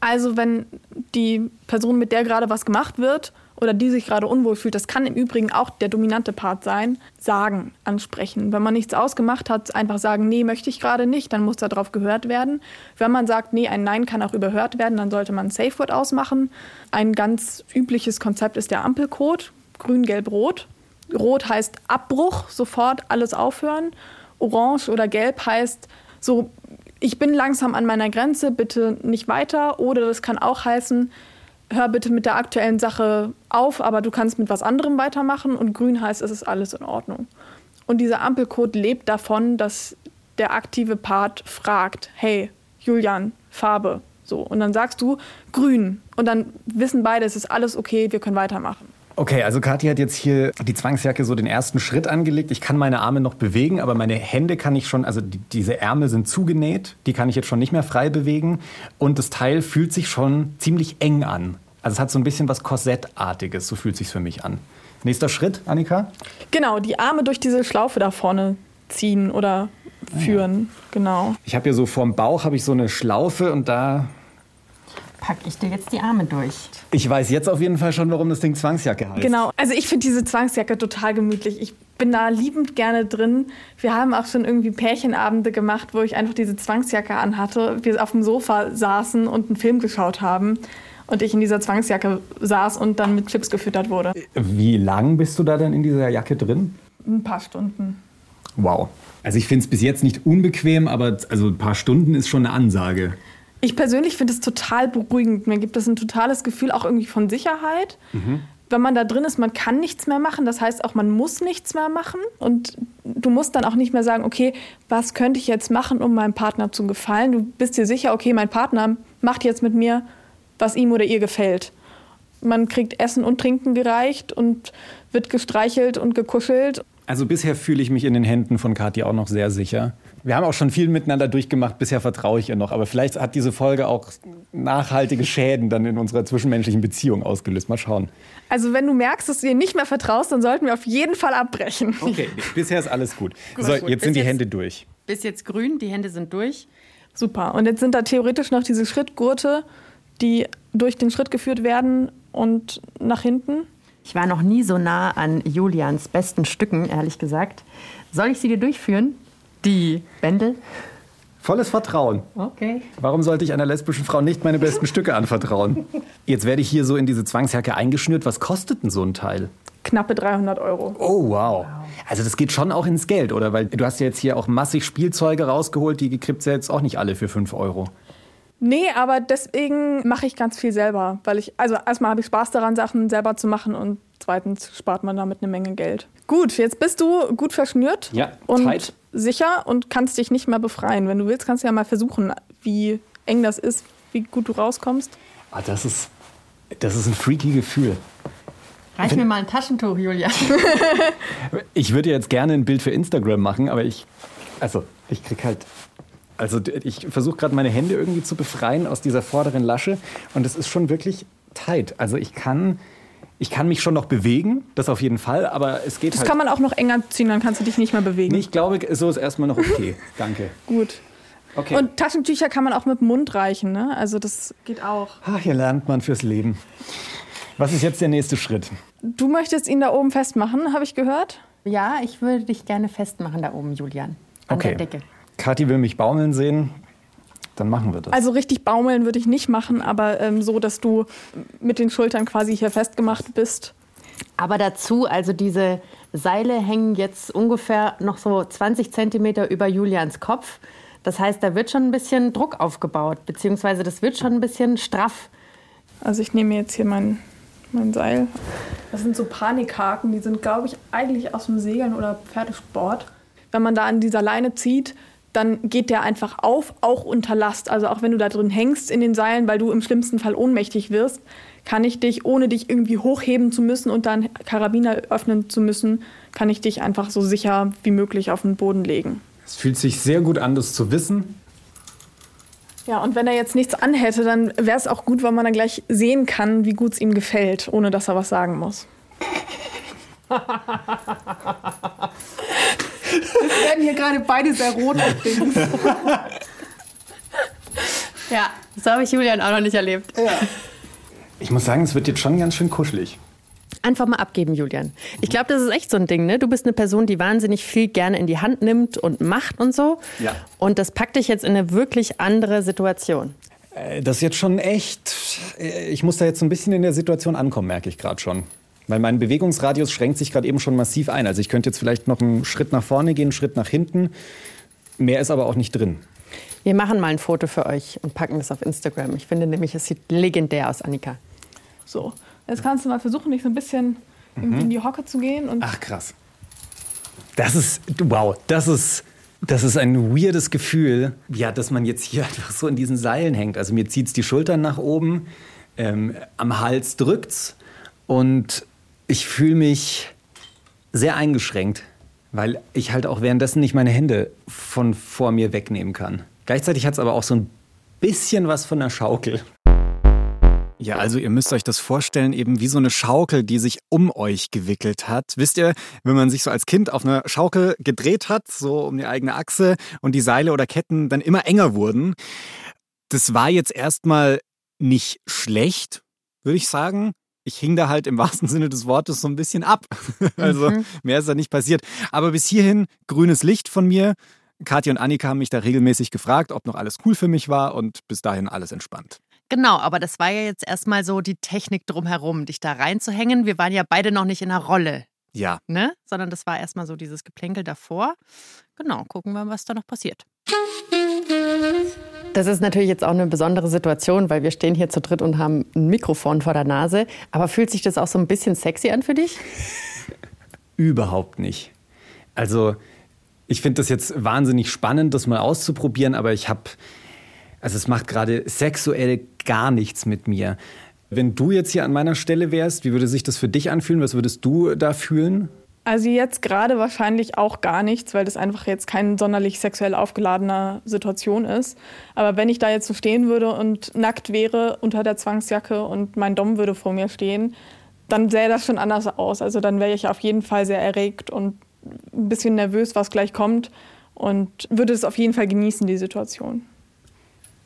Also wenn die Person, mit der gerade was gemacht wird oder die sich gerade unwohl fühlt, das kann im Übrigen auch der dominante Part sein, sagen, ansprechen. Wenn man nichts ausgemacht hat, einfach sagen, nee, möchte ich gerade nicht, dann muss darauf gehört werden. Wenn man sagt, nee, ein Nein kann auch überhört werden, dann sollte man ein Safe Word ausmachen. Ein ganz übliches Konzept ist der Ampelcode, grün, gelb, rot. Rot heißt Abbruch, sofort alles aufhören. Orange oder gelb heißt so, ich bin langsam an meiner Grenze, bitte nicht weiter. Oder das kann auch heißen, hör bitte mit der aktuellen Sache auf, aber du kannst mit was anderem weitermachen. Und grün heißt, es ist alles in Ordnung. Und dieser Ampelcode lebt davon, dass der aktive Part fragt, hey, Julian, Farbe. So. Und dann sagst du grün. Und dann wissen beide, es ist alles okay, wir können weitermachen. Okay, also Kathi hat jetzt hier die Zwangsjacke so den ersten Schritt angelegt. Ich kann meine Arme noch bewegen, aber meine Hände kann ich schon, also die, diese Ärmel sind zugenäht, die kann ich jetzt schon nicht mehr frei bewegen. Und das Teil fühlt sich schon ziemlich eng an. Also es hat so ein bisschen was Korsettartiges, so fühlt sich für mich an. Nächster Schritt, Annika? Genau, die Arme durch diese Schlaufe da vorne ziehen oder führen. Genau. Ich habe hier so vorm Bauch habe ich so eine Schlaufe und da Pack ich dir jetzt die Arme durch. ich weiß jetzt auf jeden Fall schon, warum das Ding Zwangsjacke heißt. Genau, also ich finde diese Zwangsjacke total gemütlich. Ich bin da liebend gerne drin. Wir haben auch schon irgendwie Pärchenabende gemacht, wo ich einfach diese Zwangsjacke anhatte. Wir auf dem Sofa saßen und einen Film geschaut haben und ich in dieser Zwangsjacke saß und dann mit Chips gefüttert wurde. Wie lang bist du da denn in dieser Jacke drin? Ein paar Stunden. Wow. Also ich finde es bis jetzt nicht unbequem, aber also ein paar Stunden ist schon eine Ansage. Ich persönlich finde es total beruhigend. Mir gibt es ein totales Gefühl auch irgendwie von Sicherheit. Wenn man da drin ist, man kann nichts mehr machen. Das heißt auch, man muss nichts mehr machen. Und du musst dann auch nicht mehr sagen, okay, was könnte ich jetzt machen, um meinem Partner zu gefallen? Du bist dir sicher, okay, mein Partner macht jetzt mit mir, was ihm oder ihr gefällt. Man kriegt Essen und Trinken gereicht und wird gestreichelt und gekuschelt. Also bisher fühle ich mich in den Händen von Kathi auch noch sehr sicher. Wir haben auch schon viel miteinander durchgemacht, bisher vertraue ich ihr noch. Aber vielleicht hat diese Folge auch nachhaltige Schäden dann in unserer zwischenmenschlichen Beziehung ausgelöst. Mal schauen. Also wenn du merkst, dass du ihr nicht mehr vertraust, dann sollten wir auf jeden Fall abbrechen. Okay, bisher ist alles gut. Gut, so, gut. jetzt Bis sind die jetzt- Hände durch. Bis jetzt grün, die Hände sind durch. Super. Und jetzt sind da theoretisch noch diese Schrittgurte, die durch den Schritt geführt werden und nach hinten. Ich war noch nie so nah an Julians besten Stücken, ehrlich gesagt. Soll ich sie dir durchführen? Die Bändel? Volles Vertrauen. Okay. Warum sollte ich einer lesbischen Frau nicht meine besten Stücke anvertrauen? Jetzt werde ich hier so in diese Zwangsjacke eingeschnürt. Was kostet denn so ein Teil? Knappe 300 Euro. Oh, wow. Also das geht schon auch ins Geld, oder? Weil du hast ja jetzt hier auch massig Spielzeuge rausgeholt, die kriegt ja jetzt auch nicht alle für 5 Euro. Nee, aber deswegen mache ich ganz viel selber. Weil ich, also erstmal habe ich Spaß daran, Sachen selber zu machen und zweitens spart man damit eine Menge Geld. Gut, jetzt bist du gut verschnürt Ja, und tight. sicher und kannst dich nicht mehr befreien. Wenn du willst, kannst du ja mal versuchen, wie eng das ist, wie gut du rauskommst. Ah, das ist, das ist ein freaky Gefühl. Reich mir mal ein Taschentuch, Julia. <laughs> Ich würde jetzt gerne ein Bild für Instagram machen, aber ich, also ich krieg halt, also ich versuche gerade meine Hände irgendwie zu befreien aus dieser vorderen Lasche und es ist schon wirklich tight. Also ich kann, ich kann mich schon noch bewegen, das auf jeden Fall, aber es geht Das halt. kann man auch noch enger ziehen, dann kannst du dich nicht mehr bewegen. Nee, ich glaube, so ist erstmal noch okay. <laughs> Danke. Gut. Okay. Und Taschentücher kann man auch mit dem Mund reichen, ne? Also das geht auch. Ach, hier lernt man fürs Leben. Was ist jetzt der nächste Schritt? Du möchtest ihn da oben festmachen, habe ich gehört? Ja, ich würde dich gerne festmachen da oben, Julian. An Okay. der Decke. Kathi will mich baumeln sehen. Dann machen wir das. Also richtig baumeln würde ich nicht machen, aber ähm, so, dass du mit den Schultern quasi hier festgemacht bist. Aber dazu, also diese Seile hängen jetzt ungefähr noch so 20 Zentimeter über Julians Kopf. Das heißt, da wird schon ein bisschen Druck aufgebaut, beziehungsweise das wird schon ein bisschen straff. Also ich nehme jetzt hier mein mein Seil. Das sind so Panikhaken, die sind, glaube ich, eigentlich aus dem Segeln oder Pferdesport. Wenn man da an dieser Leine zieht, dann geht der einfach auf, auch unter Last. Also auch wenn du da drin hängst in den Seilen, weil du im schlimmsten Fall ohnmächtig wirst, kann ich dich, ohne dich irgendwie hochheben zu müssen und dann Karabiner öffnen zu müssen, kann ich dich einfach so sicher wie möglich auf den Boden legen. Es fühlt sich sehr gut an, das zu wissen. Ja, und wenn er jetzt nichts anhätte, dann wäre es auch gut, weil man dann gleich sehen kann, wie gut es ihm gefällt, ohne dass er was sagen muss. <laughs> Wir werden hier gerade beide sehr rot übrigens. ja, das habe ich Julian auch noch nicht erlebt. Ja. Ich muss sagen, es wird jetzt schon ganz schön kuschelig. Einfach mal abgeben, Julian. Ich glaube, das ist echt so ein Ding, ne? Du bist eine Person, die wahnsinnig viel gerne in die Hand nimmt und macht und so. Ja. Und das packt dich jetzt in eine wirklich andere Situation. Äh, das ist jetzt schon echt. Äh, ich muss da jetzt so ein bisschen in der Situation ankommen, merke ich gerade schon. Weil mein Bewegungsradius schränkt sich gerade eben schon massiv ein. Also ich könnte jetzt vielleicht noch einen Schritt nach vorne gehen, einen Schritt nach hinten. Mehr ist aber auch nicht drin. Wir machen mal ein Foto für euch und packen das auf Instagram. Ich finde nämlich, es sieht legendär aus, Annika. So, jetzt kannst du mal versuchen, dich so ein bisschen mhm. in die Hocke zu gehen. Und Ach krass. Das ist, wow, das ist, das ist ein weirdes Gefühl, ja, dass man jetzt hier <laughs> einfach so in diesen Seilen hängt. Also mir zieht es die Schultern nach oben, ähm, am Hals drückt's und ich fühle mich sehr eingeschränkt, weil ich halt auch währenddessen nicht meine Hände von vor mir wegnehmen kann. Gleichzeitig hat es aber auch so ein bisschen was von der Schaukel. Ja, also ihr müsst euch das vorstellen, eben wie so eine Schaukel, die sich um euch gewickelt hat. Wisst ihr, wenn man sich so als Kind auf einer Schaukel gedreht hat, so um die eigene Achse und die Seile oder Ketten dann immer enger wurden. Das war jetzt erstmal nicht schlecht, würde ich sagen. Ich hing da halt im <laughs> wahrsten Sinne des Wortes so ein bisschen ab. <laughs> Also mhm. mehr ist da nicht passiert. Aber bis hierhin grünes Licht von mir. Kathi und Annika haben mich da regelmäßig gefragt, ob noch alles cool für mich war und bis dahin alles entspannt. Genau, aber das war ja jetzt erstmal so die Technik drumherum, dich da reinzuhängen. Wir waren ja beide noch nicht in der Rolle. Ja. Ne? Sondern das war erstmal so dieses Geplänkel davor. Genau, gucken wir, was da noch passiert. Das ist natürlich jetzt auch eine besondere Situation, weil wir stehen hier zu dritt und haben ein Mikrofon vor der Nase. Aber fühlt sich das auch so ein bisschen sexy an für dich? <laughs> Überhaupt nicht. Also, ich finde das jetzt wahnsinnig spannend, das mal auszuprobieren, aber ich habe also es macht gerade sexuell gar nichts mit mir. Wenn du jetzt hier an meiner Stelle wärst, wie würde sich das für dich anfühlen? Was würdest du da fühlen? Also jetzt gerade wahrscheinlich auch gar nichts, weil das einfach jetzt keine sonderlich sexuell aufgeladene Situation ist. Aber wenn ich da jetzt so stehen würde und nackt wäre unter der Zwangsjacke und mein Dom würde vor mir stehen, dann sähe das schon anders aus. Also dann wäre ich auf jeden Fall sehr erregt und ein bisschen nervös, was gleich kommt und würde es auf jeden Fall genießen, die Situation.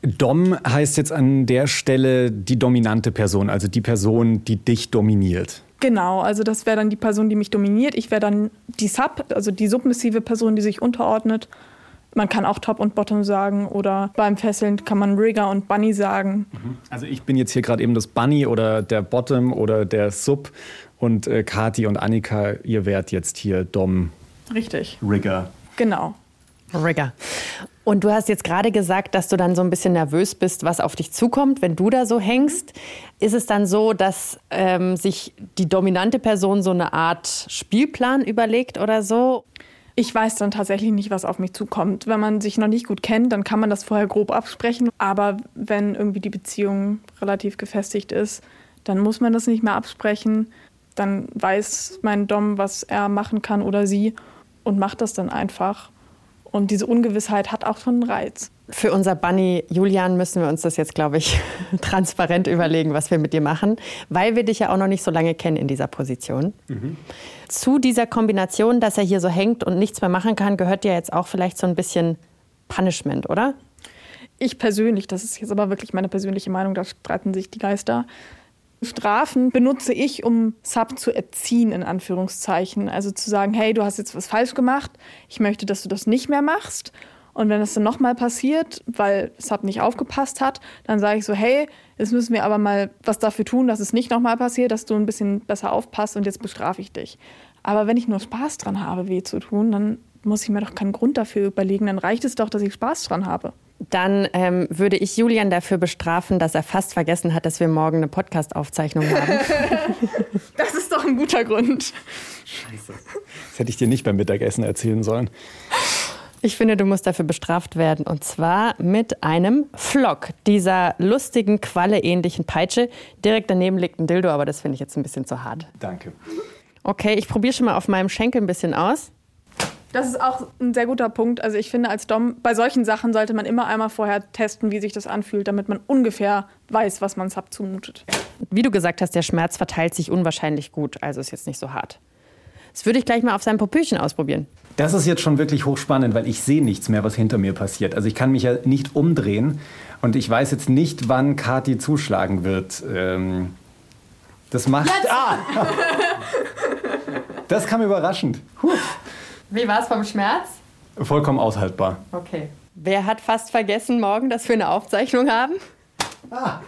Dom heißt jetzt an der Stelle die dominante Person, also die Person, die dich dominiert. Genau, also das wäre dann die Person, die mich dominiert. Ich wäre dann die Sub, also die submissive Person, die sich unterordnet. Man kann auch Top und Bottom sagen oder beim Fesseln kann man Rigger und Bunny sagen. Mhm. Also ich bin jetzt hier gerade eben das Bunny oder der Bottom oder der Sub und äh, Kati und Annika, ihr wärt jetzt hier Dom. Richtig. Rigger. Genau. Rigger. Und du hast jetzt gerade gesagt, dass du dann so ein bisschen nervös bist, was auf dich zukommt, wenn du da so hängst. Ist es dann so, dass ähm, sich die dominante Person so eine Art Spielplan überlegt oder so? Ich weiß dann tatsächlich nicht, was auf mich zukommt. Wenn man sich noch nicht gut kennt, dann kann man das vorher grob absprechen. Aber wenn irgendwie die Beziehung relativ gefestigt ist, dann muss man das nicht mehr absprechen. Dann weiß mein Dom, was er machen kann oder sie und macht das dann einfach. Und diese Ungewissheit hat auch schon einen Reiz. Für unser Bunny Julian müssen wir uns das jetzt, glaube ich, <laughs> transparent überlegen, was wir mit dir machen, weil wir dich ja auch noch nicht so lange kennen in dieser Position. Mhm. Zu dieser Kombination, dass er hier so hängt und nichts mehr machen kann, gehört ja jetzt auch vielleicht so ein bisschen Punishment, oder? Ich persönlich, das ist jetzt aber wirklich meine persönliche Meinung, da streiten sich die Geister, Strafen benutze ich, um Sub zu erziehen, in Anführungszeichen. Also zu sagen, hey, du hast jetzt was falsch gemacht, ich möchte, dass du das nicht mehr machst. Und wenn das dann nochmal passiert, weil Sub nicht aufgepasst hat, dann sage ich so, hey, jetzt müssen wir aber mal was dafür tun, dass es nicht nochmal passiert, dass du ein bisschen besser aufpasst und jetzt bestrafe ich dich. Aber wenn ich nur Spaß dran habe, weh zu tun, dann muss ich mir doch keinen Grund dafür überlegen. Dann reicht es doch, dass ich Spaß dran habe. Dann ähm, würde ich Julian dafür bestrafen, dass er fast vergessen hat, dass wir morgen eine Podcast-Aufzeichnung haben. <laughs> das ist doch ein guter Grund. Scheiße. Das hätte ich dir nicht beim Mittagessen erzählen sollen. Ich finde, du musst dafür bestraft werden. Und zwar mit einem Flock, dieser lustigen, qualleähnlichen Peitsche. Direkt daneben liegt ein Dildo, aber das finde ich jetzt ein bisschen zu hart. Danke. Okay, ich probiere schon mal auf meinem Schenkel ein bisschen aus. Das ist auch ein sehr guter Punkt. Also ich finde, als Dom, bei solchen Sachen sollte man immer einmal vorher testen, wie sich das anfühlt, damit man ungefähr weiß, was man Sub zumutet. Wie du gesagt hast, der Schmerz verteilt sich unwahrscheinlich gut, also ist jetzt nicht so hart. Das würde ich gleich mal auf seinem Popöchen ausprobieren. Das ist jetzt schon wirklich hochspannend, weil ich sehe nichts mehr, was hinter mir passiert. Also ich kann mich ja nicht umdrehen und ich weiß jetzt nicht, wann Kati zuschlagen wird. Ähm, das macht. Jetzt. Ah! Das kam überraschend. Puh. Wie war es vom Schmerz? Vollkommen aushaltbar. Okay. Wer hat fast vergessen morgen, dass wir eine Aufzeichnung haben? Ah,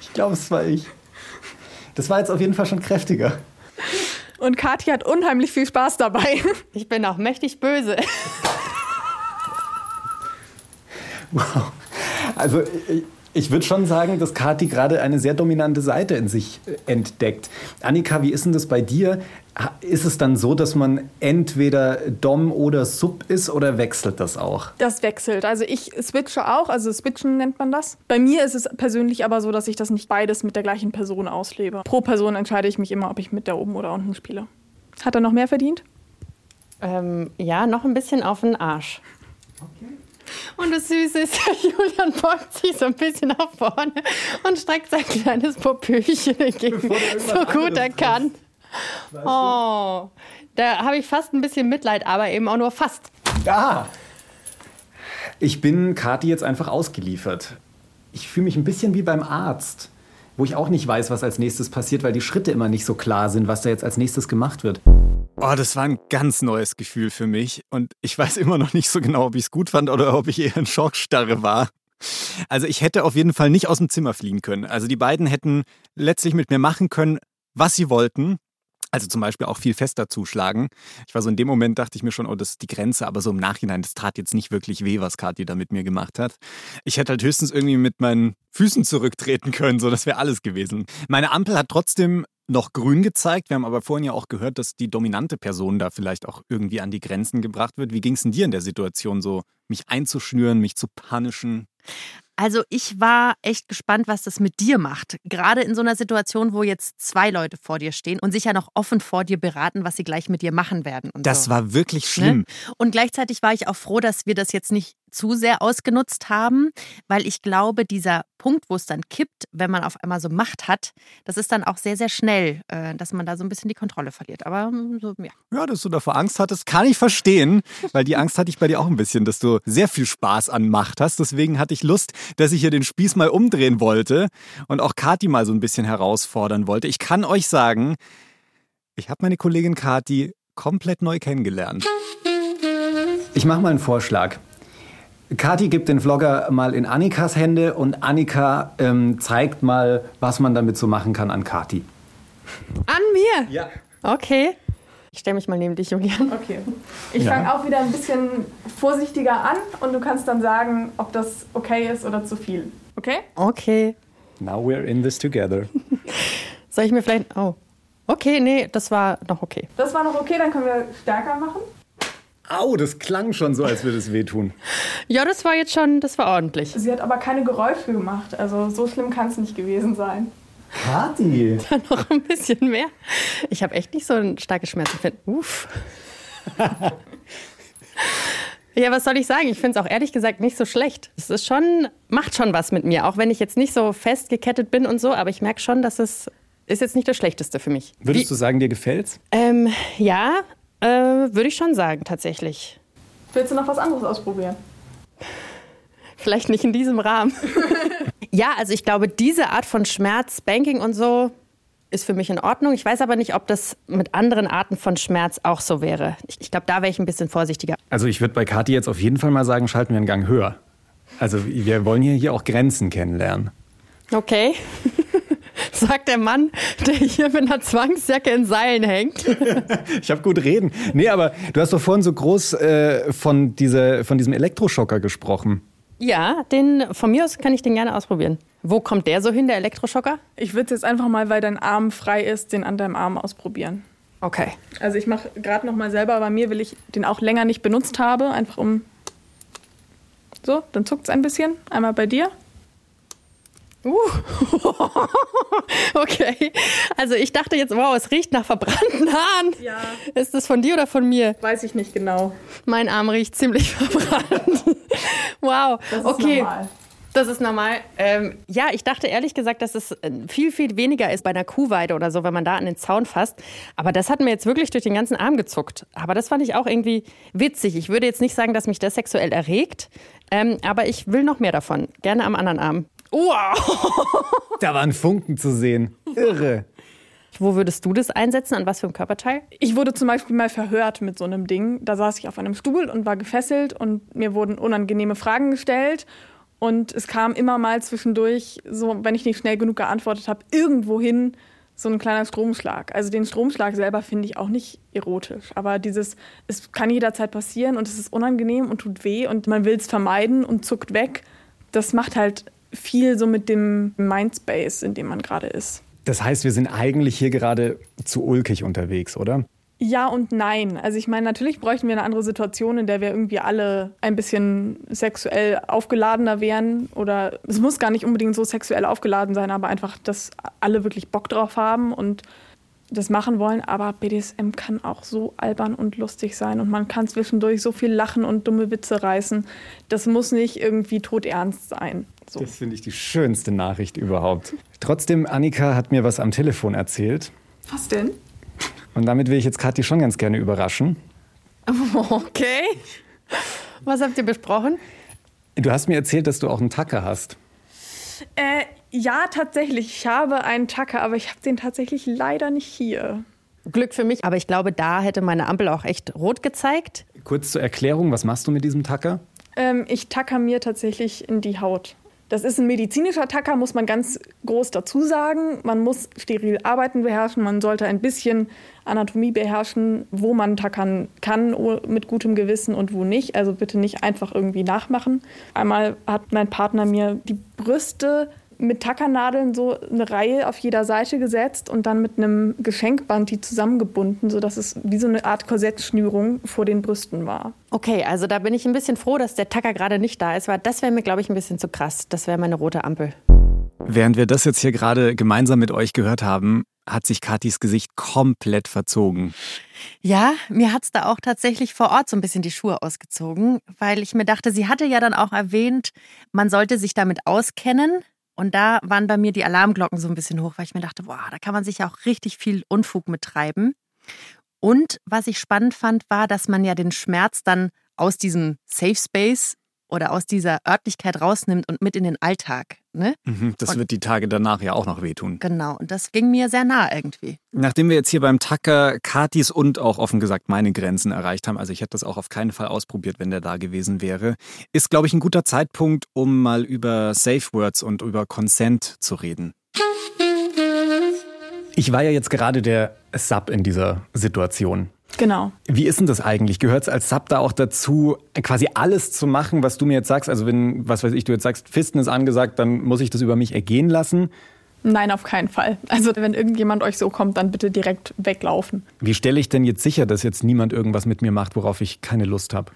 ich glaube, es war ich. Das war jetzt auf jeden Fall schon kräftiger. Und Kathi hat unheimlich viel Spaß dabei. Ich bin auch mächtig böse. Wow. Also ich, würde schon sagen, dass Kathi gerade eine sehr dominante Seite in sich äh, entdeckt. Annika, wie ist denn das bei dir? Ist es dann so, dass man entweder Dom oder Sub ist oder wechselt das auch? Das wechselt. Also ich switche auch, also switchen nennt man das. Bei mir ist es persönlich aber so, dass ich das nicht beides mit der gleichen Person auslebe. Pro Person entscheide ich mich immer, ob ich mit der oben oder unten spiele. Hat er noch mehr verdient? Ähm, ja, noch ein bisschen auf den Arsch. Okay. Und das Süße ist, <laughs> Julian beugt sich so ein bisschen nach vorne und streckt sein kleines Popöchen entgegen, so gut er kann. Weißt du? Oh, da habe ich fast ein bisschen Mitleid, aber eben auch nur fast. Ja. Ich bin Kathi jetzt einfach ausgeliefert. Ich fühle mich ein bisschen wie beim Arzt, wo ich auch nicht weiß, was als nächstes passiert, weil die Schritte immer nicht so klar sind, was da jetzt als nächstes gemacht wird. Oh, das war ein ganz neues Gefühl für mich und ich weiß immer noch nicht so genau, ob ich es gut fand oder ob ich eher in Schockstarre war. Also ich hätte auf jeden Fall nicht aus dem Zimmer fliehen können. Also die beiden hätten letztlich mit mir machen können, was sie wollten. Also zum Beispiel auch viel fester zuschlagen. Ich war so in dem Moment, dachte ich mir schon, oh, das ist die Grenze, aber so im Nachhinein, das tat jetzt nicht wirklich weh, was Kathi da mit mir gemacht hat. Ich hätte halt höchstens irgendwie mit meinen Füßen zurücktreten können, so das wäre alles gewesen. Meine Ampel hat trotzdem noch grün gezeigt. Wir haben aber vorhin ja auch gehört, dass die dominante Person da vielleicht auch irgendwie an die Grenzen gebracht wird. Wie ging es denn dir in der Situation so, mich einzuschnüren, mich zu punischen? Also ich war echt gespannt, was das mit dir macht. Gerade in so einer Situation, wo jetzt zwei Leute vor dir stehen und sich ja noch offen vor dir beraten, was sie gleich mit dir machen werden. das so. war wirklich ne? schlimm. Ne? Und gleichzeitig war ich auch froh, dass wir das jetzt nicht zu sehr ausgenutzt haben, weil ich glaube, dieser Punkt, wo es dann kippt, wenn man auf einmal so Macht hat, das ist dann auch sehr, sehr schnell, äh, dass man da so ein bisschen die Kontrolle verliert. Aber hm, so, ja. Ja, dass du davor Angst hattest, kann ich verstehen, weil die Angst hatte ich bei dir auch ein bisschen, dass du sehr viel Spaß an Macht hast. Deswegen hatte ich Lust, dass ich hier den Spieß mal umdrehen wollte und auch Kati mal so ein bisschen herausfordern wollte. Ich kann euch sagen, ich habe meine Kollegin Kati komplett neu kennengelernt. Ich mache mal einen Vorschlag. Kati gibt den Vlogger mal in Annikas Hände und Annika ähm, zeigt mal, was man damit so machen kann an Kati. An mir? Ja. Okay. Ich stelle mich mal neben dich, Julian. Okay. Ich ja. fange auch wieder ein bisschen vorsichtiger an und du kannst dann sagen, ob das okay ist oder zu viel. Okay? Okay. Now we're in this together. <laughs> Soll ich mir vielleicht. Oh. Okay, nee, das war noch okay. Das war noch okay, dann können wir stärker machen. Au, das klang schon so, als würde es wehtun. Ja, das war jetzt schon, das war ordentlich. Sie hat aber keine Geräusche gemacht, also so schlimm kann es nicht gewesen sein. Party! <laughs> Dann noch ein bisschen mehr. Ich habe echt nicht so ein starkes Schmerzempfinden. Uff. <laughs> ja, was soll ich sagen? Ich finde es auch ehrlich gesagt nicht so schlecht. Es ist schon, macht schon was mit mir, auch wenn ich jetzt nicht so festgekettet bin und so, aber ich merke schon, dass es ist jetzt nicht das Schlechteste für mich. Würdest Wie, du sagen, dir gefällt's? Ähm, ja, äh, würde ich schon sagen, tatsächlich. Willst du noch was anderes ausprobieren? Vielleicht nicht in diesem Rahmen. <laughs> ja, also ich glaube, diese Art von Schmerz, Banking und so, ist für mich in Ordnung. Ich weiß aber nicht, ob das mit anderen Arten von Schmerz auch so wäre. Ich, ich glaube, da wäre ich ein bisschen vorsichtiger. Also ich würde bei Kathi jetzt auf jeden Fall mal sagen, schalten wir einen Gang höher. Also wir wollen hier, hier auch Grenzen kennenlernen. Okay. <laughs> sagt der Mann, der hier mit einer Zwangsjacke in Seilen hängt. <laughs> ich habe gut reden. Nee, aber du hast doch vorhin so groß äh, von, diese, von diesem Elektroschocker gesprochen. Ja, den von mir aus kann ich den gerne ausprobieren. Wo kommt der so hin, der Elektroschocker? Ich würde jetzt einfach mal, weil dein Arm frei ist, den an deinem Arm ausprobieren. Okay. Also ich mache gerade noch mal selber bei mir, weil ich den auch länger nicht benutzt habe, einfach um so, dann zuckt es ein bisschen. Einmal bei dir. Uh. <laughs> okay. Also ich dachte jetzt, wow, es riecht nach verbrannten Haaren. Ja. Ist das von dir oder von mir? Weiß ich nicht genau. Mein Arm riecht ziemlich <laughs> verbrannt. wow. Das ist okay. normal. Das ist normal. Ähm, ja, ich dachte ehrlich gesagt, dass es äh, viel, viel weniger ist bei einer Kuhweide oder so, wenn man da an den Zaun fasst. Aber das hat mir jetzt wirklich durch den ganzen Arm gezuckt. Aber das fand ich auch irgendwie witzig. Ich würde jetzt nicht sagen, dass mich das sexuell erregt, ähm, aber ich will noch mehr davon. Gerne am anderen Arm. Wow! Da waren Funken zu sehen. Irre. Wo würdest du das einsetzen? An was für einem Körperteil? Ich wurde zum Beispiel mal verhört mit so einem Ding. Da saß ich auf einem Stuhl und war gefesselt und mir wurden unangenehme Fragen gestellt. Und es kam immer mal zwischendurch, so wenn ich nicht schnell genug geantwortet habe, irgendwohin so ein kleiner Stromschlag. Also den Stromschlag selber finde ich auch nicht erotisch. Aber dieses, es kann jederzeit passieren und es ist unangenehm und tut weh und man will es vermeiden und zuckt weg. Das macht halt viel so mit dem Mindspace, in dem man gerade ist. Das heißt, wir sind eigentlich hier gerade zu ulkig unterwegs, oder? Ja und nein. Also ich meine, natürlich bräuchten wir eine andere Situation, in der wir irgendwie alle ein bisschen sexuell aufgeladener wären. Oder es muss gar nicht unbedingt so sexuell aufgeladen sein, aber einfach, dass alle wirklich Bock drauf haben und das machen wollen. Aber BDSM kann auch so albern und lustig sein und man kann zwischendurch so viel lachen und dumme Witze reißen. Das muss nicht irgendwie todernst sein. So. Das finde ich die schönste Nachricht überhaupt. Trotzdem, Annika hat mir was am Telefon erzählt. Was denn? Und damit will ich jetzt Kathi schon ganz gerne überraschen. <laughs> Okay. Was habt ihr besprochen? Du hast mir erzählt, dass du auch einen Tacker hast. Äh, ja, tatsächlich. Ich habe einen Tacker, aber ich habe den tatsächlich leider nicht hier. Glück für mich, aber ich glaube, da hätte meine Ampel auch echt rot gezeigt. Kurz zur Erklärung, was machst du mit diesem Tacker? Ähm, ich tacker mir tatsächlich in die Haut. Das ist ein medizinischer Tacker, muss man ganz groß dazu sagen. Man muss steril arbeiten beherrschen, man sollte ein bisschen Anatomie beherrschen, wo man tackern kann o- mit gutem Gewissen und wo nicht. Also bitte nicht einfach irgendwie nachmachen. Einmal hat mein Partner mir die Brüste mit Tackernadeln so eine Reihe auf jeder Seite gesetzt und dann mit einem Geschenkband die zusammengebunden, sodass es wie so eine Art Korsettschnürung vor den Brüsten war. Okay, also da bin ich ein bisschen froh, dass der Tacker gerade nicht da ist, weil das wäre mir, glaube ich, ein bisschen zu krass. Das wäre meine rote Ampel. Während wir das jetzt hier gerade gemeinsam mit euch gehört haben, hat sich Kathis Gesicht komplett verzogen. Ja, mir hat's da auch tatsächlich vor Ort so ein bisschen die Schuhe ausgezogen, weil ich mir dachte, sie hatte ja dann auch erwähnt, man sollte sich damit auskennen. Und da waren bei mir die Alarmglocken so ein bisschen hoch, weil ich mir dachte, boah, da kann man sich ja auch richtig viel Unfug mittreiben. Und was ich spannend fand, war, dass man ja den Schmerz dann aus diesem Safe Space oder aus dieser Örtlichkeit rausnimmt und mit in den Alltag. Ne? Mhm, Das Und- wird die Tage danach ja auch noch wehtun. Genau. Und das ging mir sehr nah irgendwie. Nachdem wir jetzt hier beim Tacker Katis und auch offen gesagt meine Grenzen erreicht haben, also ich hätte das auch auf keinen Fall ausprobiert, wenn der da gewesen wäre, ist, glaube ich, ein guter Zeitpunkt, um mal über Safe Words und über Consent zu reden. Ich war ja jetzt gerade der Sub in dieser Situation. Genau. Wie ist denn das eigentlich? Gehört es als Sub da auch dazu, quasi alles zu machen, was du mir jetzt sagst? Also wenn, was weiß ich, du jetzt sagst, Fisten ist angesagt, dann muss ich das über mich ergehen lassen. Nein, auf keinen Fall. Also wenn irgendjemand euch so kommt, dann bitte direkt weglaufen. Wie stelle ich denn jetzt sicher, dass jetzt niemand irgendwas mit mir macht, worauf ich keine Lust habe?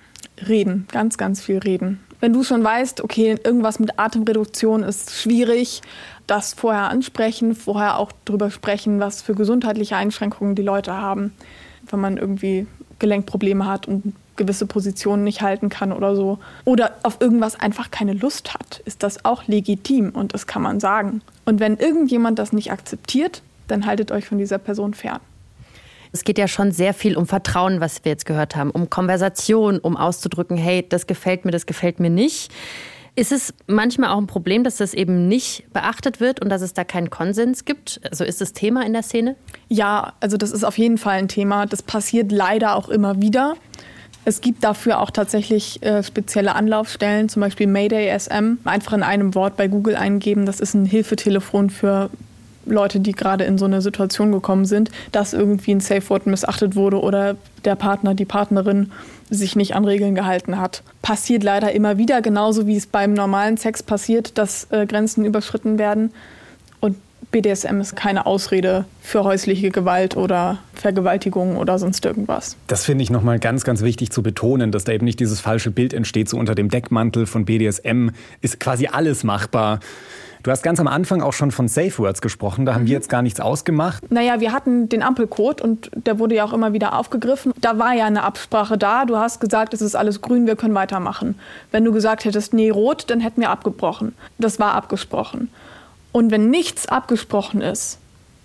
Reden, ganz, ganz viel reden. Wenn du schon weißt, okay, irgendwas mit Atemreduktion ist schwierig, das vorher ansprechen, vorher auch drüber sprechen, was für gesundheitliche Einschränkungen die Leute haben, wenn man irgendwie Gelenkprobleme hat und gewisse Positionen nicht halten kann oder so. Oder auf irgendwas einfach keine Lust hat, ist das auch legitim und das kann man sagen. Und wenn irgendjemand das nicht akzeptiert, dann haltet euch von dieser Person fern. Es geht ja schon sehr viel um Vertrauen, was wir jetzt gehört haben, um Konversation, um auszudrücken, hey, das gefällt mir, das gefällt mir nicht. Ist es manchmal auch ein Problem, dass das eben nicht beachtet wird und dass es da keinen Konsens gibt? Also ist das Thema in der Szene? Ja, also das ist auf jeden Fall ein Thema. Das passiert leider auch immer wieder. Es gibt dafür auch tatsächlich äh, spezielle Anlaufstellen, zum Beispiel Mayday SM. Einfach in einem Wort bei Google eingeben. Das ist ein Hilfetelefon für Leute, die gerade in so eine Situation gekommen sind, dass irgendwie ein Safe Word missachtet wurde oder der Partner, die Partnerin sich nicht an Regeln gehalten hat. Passiert leider immer wieder, genauso wie es beim normalen Sex passiert, dass äh, Grenzen überschritten werden. Und BDSM ist keine Ausrede für häusliche Gewalt oder Vergewaltigung oder sonst irgendwas. Das finde ich nochmal ganz, ganz wichtig zu betonen, dass da eben nicht dieses falsche Bild entsteht, so unter dem Deckmantel von BDSM ist quasi alles machbar. Du hast ganz am Anfang auch schon von Safe Words gesprochen, da haben wir jetzt gar nichts ausgemacht. Naja, wir hatten den Ampelcode und der wurde ja auch immer wieder aufgegriffen. Da war ja eine Absprache da. Du hast gesagt, es ist alles grün, wir können weitermachen. Wenn du gesagt hättest, nee, rot, dann hätten wir abgebrochen. Das war abgesprochen. Und wenn nichts abgesprochen ist,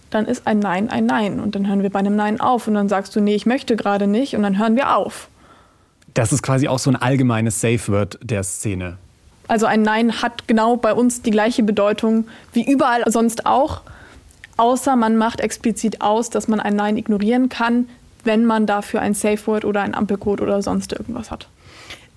dann ist ein Nein ein Nein. Und dann hören wir bei einem Nein auf. Und dann sagst du, nee, ich möchte gerade nicht. Und dann hören wir auf. Das ist quasi auch so ein allgemeines Safe Word der Szene. Also ein Nein hat genau bei uns die gleiche Bedeutung wie überall sonst auch, außer man macht explizit aus, dass man ein Nein ignorieren kann, wenn man dafür ein Safe Word oder ein Ampelcode oder sonst irgendwas hat.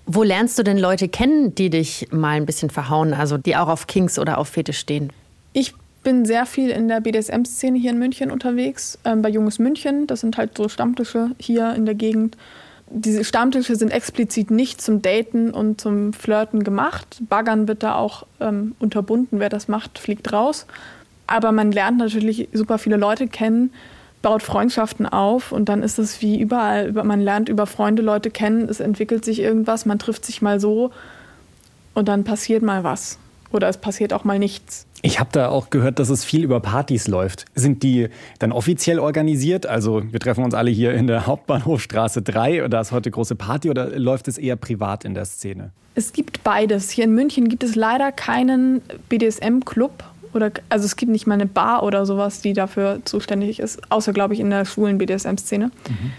Wo lernst du denn Leute kennen, die dich mal ein bisschen verhauen, also die auch auf Kings oder auf Fetisch stehen? Ich bin sehr viel in der BDSM-Szene hier in München unterwegs, ähm, bei Junges München. Das sind halt so Stammtische hier in der Gegend diese Stammtische sind explizit nicht zum Daten und zum Flirten gemacht. Baggern wird da auch ähm, unterbunden. Wer das macht, fliegt raus. Aber man lernt natürlich super viele Leute kennen, baut Freundschaften auf und dann ist es wie überall. Man lernt über Freunde Leute kennen, es entwickelt sich irgendwas, man trifft sich mal so und dann passiert mal was. Oder es passiert auch mal nichts. Ich habe da auch gehört, dass es viel über Partys läuft. Sind die dann offiziell organisiert? Also wir treffen uns alle hier in der Hauptbahnhofstraße 3 und da ist heute große Party oder läuft es eher privat in der Szene? Es gibt beides. Hier in München gibt es leider keinen BDSM-Club. Oder, also es gibt nicht mal eine Bar oder sowas, die dafür zuständig ist, außer, glaube ich, in der schwulen BDSM-Szene. Mhm.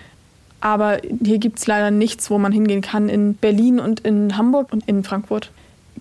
Aber hier gibt es leider nichts, wo man hingehen kann. In Berlin und in Hamburg und in Frankfurt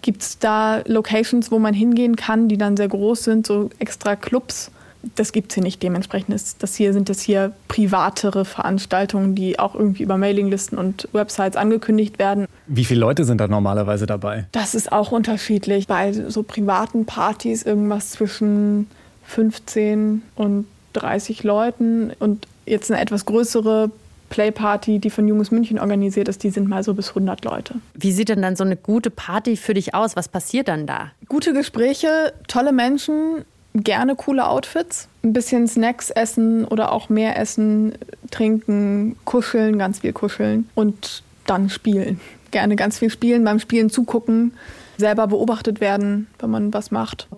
Gibt es da Locations, wo man hingehen kann, die dann sehr groß sind, so extra Clubs? Das gibt es hier nicht. Dementsprechend ist das hier, sind das hier privatere Veranstaltungen, die auch irgendwie über Mailinglisten und Websites angekündigt werden. Wie viele Leute sind da normalerweise dabei? Das ist auch unterschiedlich. Bei so privaten Partys irgendwas zwischen 15 und 30 Leuten und jetzt eine etwas größere Playparty, die von Junges München organisiert ist, die sind mal so bis 100 Leute. Wie sieht denn dann so eine gute Party für dich aus? Was passiert dann da? Gute Gespräche, tolle Menschen, gerne coole Outfits, ein bisschen Snacks essen oder auch mehr essen, trinken, kuscheln, ganz viel kuscheln und dann spielen. Gerne ganz viel spielen, beim Spielen zugucken, selber beobachtet werden, wenn man was macht.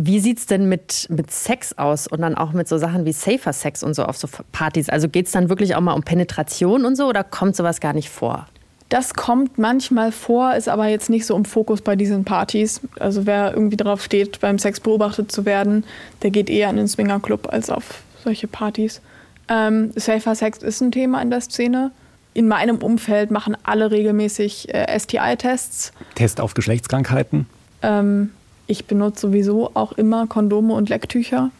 Wie sieht es denn mit, mit Sex aus und dann auch mit so Sachen wie Safer Sex und so auf so Partys? Also geht es dann wirklich auch mal um Penetration und so oder kommt sowas gar nicht vor? Das kommt manchmal vor, ist aber jetzt nicht so im Fokus bei diesen Partys. Also wer irgendwie darauf steht, beim Sex beobachtet zu werden, der geht eher in den Swingerclub als auf solche Partys. Ähm, Safer Sex ist ein Thema in der Szene. In meinem Umfeld machen alle regelmäßig äh, STI-Tests. Test auf Geschlechtskrankheiten? Ähm, ich benutze sowieso auch immer Kondome und Lecktücher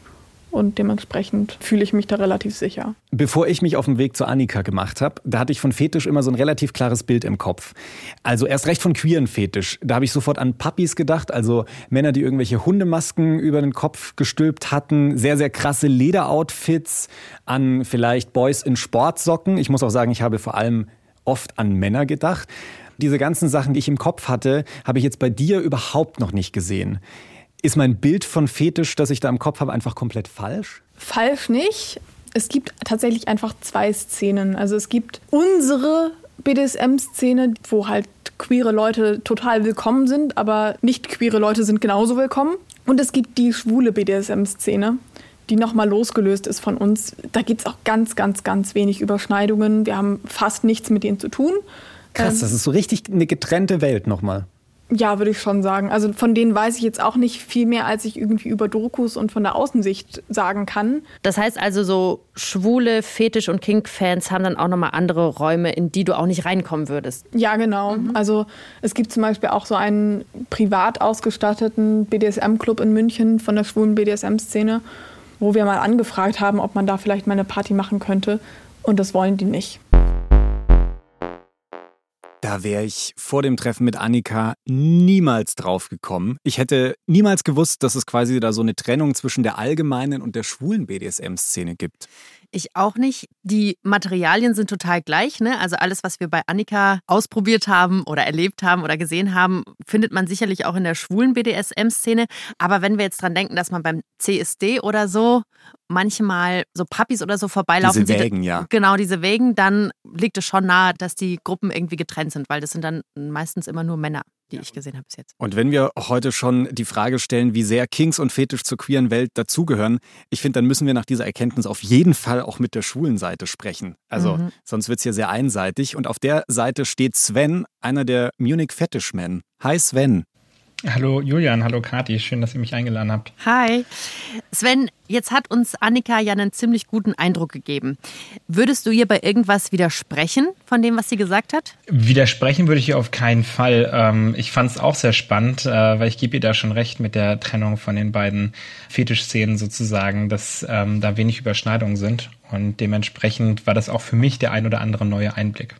und dementsprechend fühle ich mich da relativ sicher. Bevor ich mich auf den Weg zu Annika gemacht habe, da hatte ich von Fetisch immer so ein relativ klares Bild im Kopf. Also erst recht von queeren Fetisch. Da habe ich sofort an Puppies gedacht, also Männer, die irgendwelche Hundemasken über den Kopf gestülpt hatten, sehr, sehr krasse Lederoutfits, an vielleicht Boys in Sportsocken. Ich muss auch sagen, ich habe vor allem oft an Männer gedacht. Diese ganzen Sachen, die ich im Kopf hatte, habe ich jetzt bei dir überhaupt noch nicht gesehen. Ist mein Bild von Fetisch, das ich da im Kopf habe, einfach komplett falsch? Falsch nicht. Es gibt tatsächlich einfach zwei Szenen. Also es gibt unsere BDSM-Szene, wo halt queere Leute total willkommen sind, aber nicht queere Leute sind genauso willkommen. Und es gibt die schwule BDSM-Szene, die nochmal losgelöst ist von uns. Da gibt es auch ganz, ganz, ganz wenig Überschneidungen. Wir haben fast nichts mit denen zu tun. Krass, ähm, das ist so richtig eine getrennte Welt nochmal. Ja, würde ich schon sagen. Also von denen weiß ich jetzt auch nicht viel mehr, als ich irgendwie über Dokus und von der Außensicht sagen kann. Das heißt also, so schwule Fetisch- und Kink-Fans haben dann auch nochmal andere Räume, in die du auch nicht reinkommen würdest. Ja, genau. Mhm. Also es gibt zum Beispiel auch so einen privat ausgestatteten BDSM-Club in München von der schwulen BDSM-Szene, wo wir mal angefragt haben, ob man da vielleicht mal eine Party machen könnte. Und das wollen die nicht. Da wäre ich vor dem Treffen mit Annika niemals drauf gekommen. Ich hätte niemals gewusst, dass es quasi da so eine Trennung zwischen der allgemeinen und der schwulen BDSM-Szene gibt. Ich auch nicht. Die Materialien sind total gleich. Ne? Also alles, was wir bei Annika ausprobiert haben oder erlebt haben oder gesehen haben, findet man sicherlich auch in der schwulen BDSM-Szene. Aber wenn wir jetzt dran denken, dass man beim CSD oder so manchmal so Puppies oder so vorbeilaufen. Diese Wägen, ja. Genau, diese Wägen, dann liegt es schon nahe, dass die Gruppen irgendwie getrennt sind, weil das sind dann meistens immer nur Männer die ich gesehen habe bis jetzt. Und wenn wir heute schon die Frage stellen, wie sehr Kings und Fetisch zur queeren Welt dazugehören, ich finde, dann müssen wir nach dieser Erkenntnis auf jeden Fall auch mit der schwulen Seite sprechen. Also mhm. sonst wird es hier sehr einseitig. Und auf der Seite steht Sven, einer der Munich Fetish-Men. Hi Sven. Hallo Julian, hallo Kati, schön, dass ihr mich eingeladen habt. Hi. Sven, jetzt hat uns Annika ja einen ziemlich guten Eindruck gegeben. Würdest du ihr bei irgendwas widersprechen von dem, was sie gesagt hat? Widersprechen würde ich ihr auf keinen Fall. Ähm, ich fand es auch sehr spannend, äh, weil ich gebe ihr da schon recht mit der Trennung von den beiden Fetischszenen sozusagen, dass ähm, da wenig Überschneidungen sind. Und dementsprechend war das auch für mich der ein oder andere neue Einblick.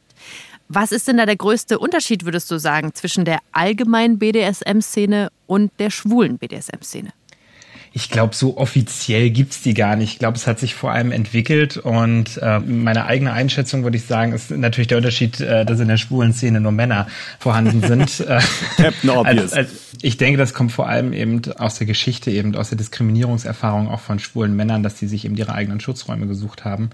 Was ist denn da der größte Unterschied, würdest du sagen, zwischen der allgemeinen BDSM-Szene und der schwulen BDSM-Szene? Ich glaube, so offiziell gibt's die gar nicht. Ich glaube, es hat sich vor allem entwickelt und äh, meine eigene Einschätzung würde ich sagen, ist natürlich der Unterschied, äh, dass in der schwulen Szene nur Männer vorhanden sind. <laughs> Äh, Captain Obvious. Also, also, ich denke, das kommt vor allem eben aus der Geschichte, eben aus der Diskriminierungserfahrung auch von schwulen Männern, dass die sich eben ihre eigenen Schutzräume gesucht haben.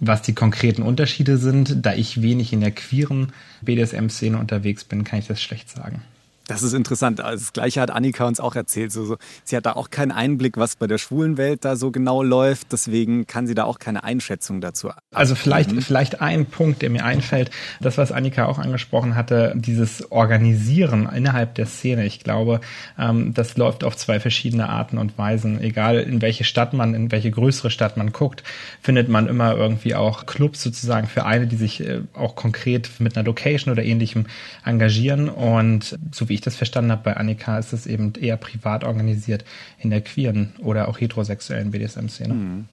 Was die konkreten Unterschiede sind, da ich wenig in der queeren BDSM-Szene unterwegs bin, kann ich das schlecht sagen. Das ist interessant. Also das Gleiche hat Annika uns auch erzählt. So, so, sie hat da auch keinen Einblick, was bei der schwulen Welt da so genau läuft. Deswegen kann sie da auch keine Einschätzung dazu. Also vielleicht, mhm. vielleicht ein Punkt, der mir einfällt, das, was Annika auch angesprochen hatte, dieses Organisieren innerhalb der Szene. Ich glaube, ähm, das läuft auf zwei verschiedene Arten und Weisen. Egal in welche Stadt man, in welche größere Stadt man guckt, findet man immer irgendwie auch Clubs sozusagen für eine, die sich äh, auch konkret mit einer Location oder ähnlichem engagieren. Und so wie wie ich das verstanden habe bei Annika, ist es eben eher privat organisiert in der queeren oder auch heterosexuellen BDSM-Szene. Mhm.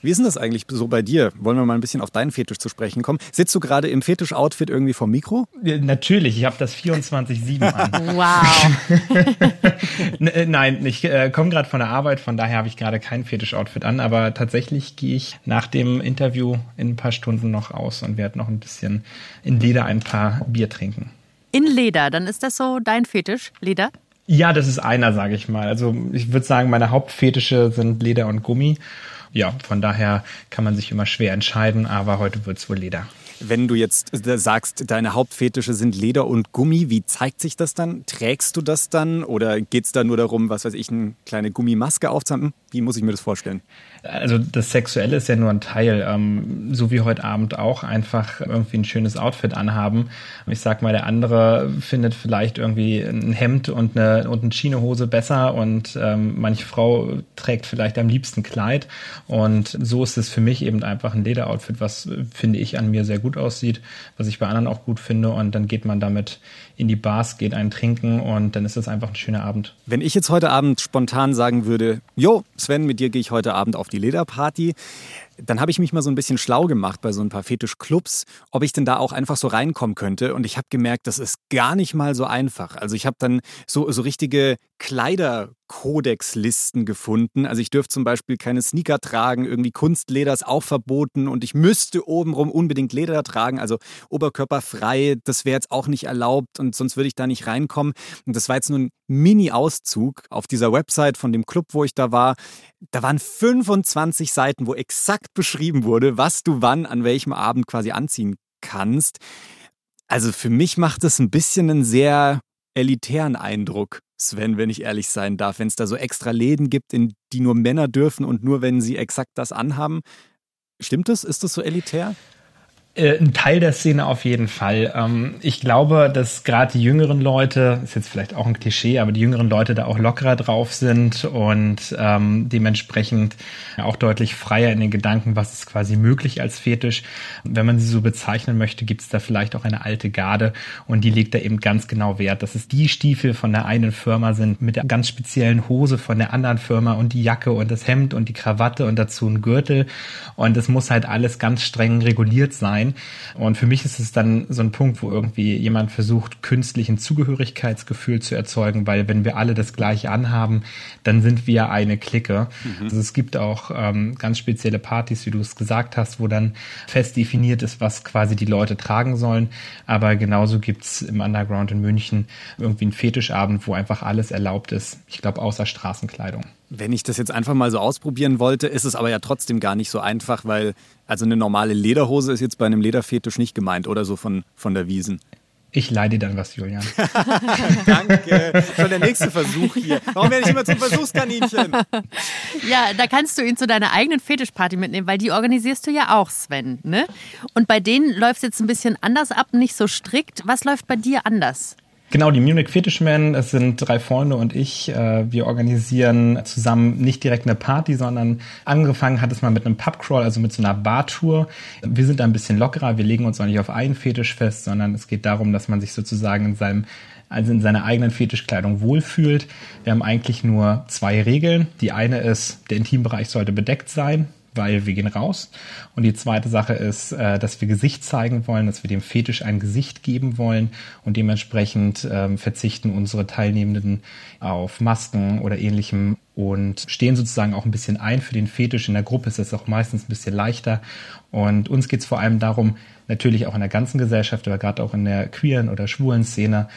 Wie ist denn das eigentlich so bei dir? Wollen wir mal ein bisschen auf deinen Fetisch zu sprechen kommen? Sitzt du gerade im Fetisch-Outfit irgendwie vom Mikro? Natürlich, ich habe das 24-7 an. <laughs> wow. <laughs> Äh, nein, ich äh, komme gerade von der Arbeit, von daher habe ich gerade kein Fetisch-Outfit an, aber tatsächlich gehe ich nach dem Interview in ein paar Stunden noch aus und werde noch ein bisschen in Leder ein paar Bier trinken. In Leder, dann ist das so dein Fetisch, Leder? Ja, das ist einer, sage ich mal. Also ich würde sagen, meine Hauptfetische sind Leder und Gummi. Ja, von daher kann man sich immer schwer entscheiden, aber heute wird's wohl Leder. Wenn du jetzt äh, sagst, deine Hauptfetische sind Leder und Gummi, wie zeigt sich das dann? Trägst du das dann oder geht es da nur darum, was weiß ich, eine kleine Gummimaske aufzuhaben? Wie muss ich mir das vorstellen? Also das Sexuelle ist ja nur ein Teil, ähm, so wie heute Abend auch einfach irgendwie ein schönes Outfit anhaben. Ich sag mal, der andere findet vielleicht irgendwie ein Hemd und eine, und eine Schienehose besser und ähm, manche Frau trägt vielleicht am liebsten Kleid und so ist es für mich eben einfach ein Lederoutfit, was finde ich an mir sehr gut aussieht, was ich bei anderen auch gut finde und dann geht man damit in die Bars, geht einen trinken und dann ist es einfach ein schöner Abend. Wenn ich jetzt heute Abend spontan sagen würde, jo, Sven, mit dir gehe ich heute Abend auf die Lederparty, dann habe ich mich mal so ein bisschen schlau gemacht bei so ein paar Fetischclubs, ob ich denn da auch einfach so reinkommen könnte. Und ich habe gemerkt, das ist gar nicht mal so einfach. Also ich habe dann so, so richtige Kleiderkodexlisten gefunden. Also ich dürfte zum Beispiel keine Sneaker tragen, irgendwie Kunstleder ist auch verboten und ich müsste obenrum unbedingt Leder tragen, also oberkörperfrei, das wäre jetzt auch nicht erlaubt und sonst würde ich da nicht reinkommen. Und das war jetzt nur ein Mini-Auszug auf dieser Website von dem Club, wo ich da war. Da waren 25 Seiten, wo exakt beschrieben wurde, was du wann an welchem Abend quasi anziehen kannst. Also für mich macht es ein bisschen einen sehr elitären Eindruck, Sven, wenn ich ehrlich sein darf, wenn es da so extra Läden gibt, in die nur Männer dürfen und nur wenn sie exakt das anhaben. Stimmt das? Ist das so elitär? Äh, ein Teil der Szene auf jeden Fall. Ähm, ich glaube, dass gerade die jüngeren Leute, ist jetzt vielleicht auch ein Klischee, aber die jüngeren Leute da auch lockerer drauf sind und ähm, dementsprechend auch deutlich freier in den Gedanken, was ist quasi möglich als Fetisch. Wenn man sie so bezeichnen möchte, gibt es da vielleicht auch eine alte Garde und die legt da eben ganz genau Wert, dass es die Stiefel von der einen Firma sind mit der ganz speziellen Hose von der anderen Firma und die Jacke und das Hemd und die Krawatte und dazu ein Gürtel und es muss halt alles ganz streng reguliert sein sein. Und für mich ist es dann so ein Punkt, wo irgendwie jemand versucht, künstlich ein Zugehörigkeitsgefühl zu erzeugen, weil wenn wir alle das Gleiche anhaben, dann sind wir eine Clique. Mhm. Also es gibt auch ähm, ganz spezielle Partys, wie du es gesagt hast, wo dann fest definiert ist, was quasi die Leute tragen sollen. Aber genauso gibt's im Underground in München irgendwie einen Fetischabend, wo einfach alles erlaubt ist. Ich glaube, außer Straßenkleidung. Wenn ich das jetzt einfach mal so ausprobieren wollte, ist es aber ja trotzdem gar nicht so einfach, weil also eine normale Lederhose ist jetzt bei einem Lederfetisch nicht gemeint oder so von, von der Wiesen. Ich leide dann was, Julian. <laughs> Danke. Schon der nächste Versuch hier. Warum werde ich immer zum Versuchskaninchen? Ja, da kannst du ihn zu deiner eigenen Fetischparty mitnehmen, weil die organisierst du ja auch, Sven. Ne? Und bei denen läuft es jetzt ein bisschen anders ab, nicht so strikt. Was läuft bei dir anders? Genau, die Munich Fetishman, es sind drei Freunde und ich. Äh, wir organisieren zusammen nicht direkt eine Party, sondern angefangen hat es mal mit einem Pubcrawl, also mit so einer Bartour. Wir sind da ein bisschen lockerer, wir legen uns auch nicht auf einen Fetisch fest, sondern es geht darum, dass man sich sozusagen in seinem also in seiner eigenen Fetischkleidung wohlfühlt. Wir haben eigentlich nur zwei Regeln. Die eine ist, der Intimbereich sollte bedeckt sein weil wir gehen raus. Und die zweite Sache ist, äh, dass wir Gesicht zeigen wollen, dass wir dem Fetisch ein Gesicht geben wollen und dementsprechend ähm, verzichten unsere Teilnehmenden auf Masken oder ähnlichem und stehen sozusagen auch ein bisschen ein für den Fetisch. In der Gruppe ist es auch meistens ein bisschen leichter. Und uns geht es vor allem darum, natürlich auch in der ganzen Gesellschaft, aber gerade auch in der queeren oder schwulen Szene,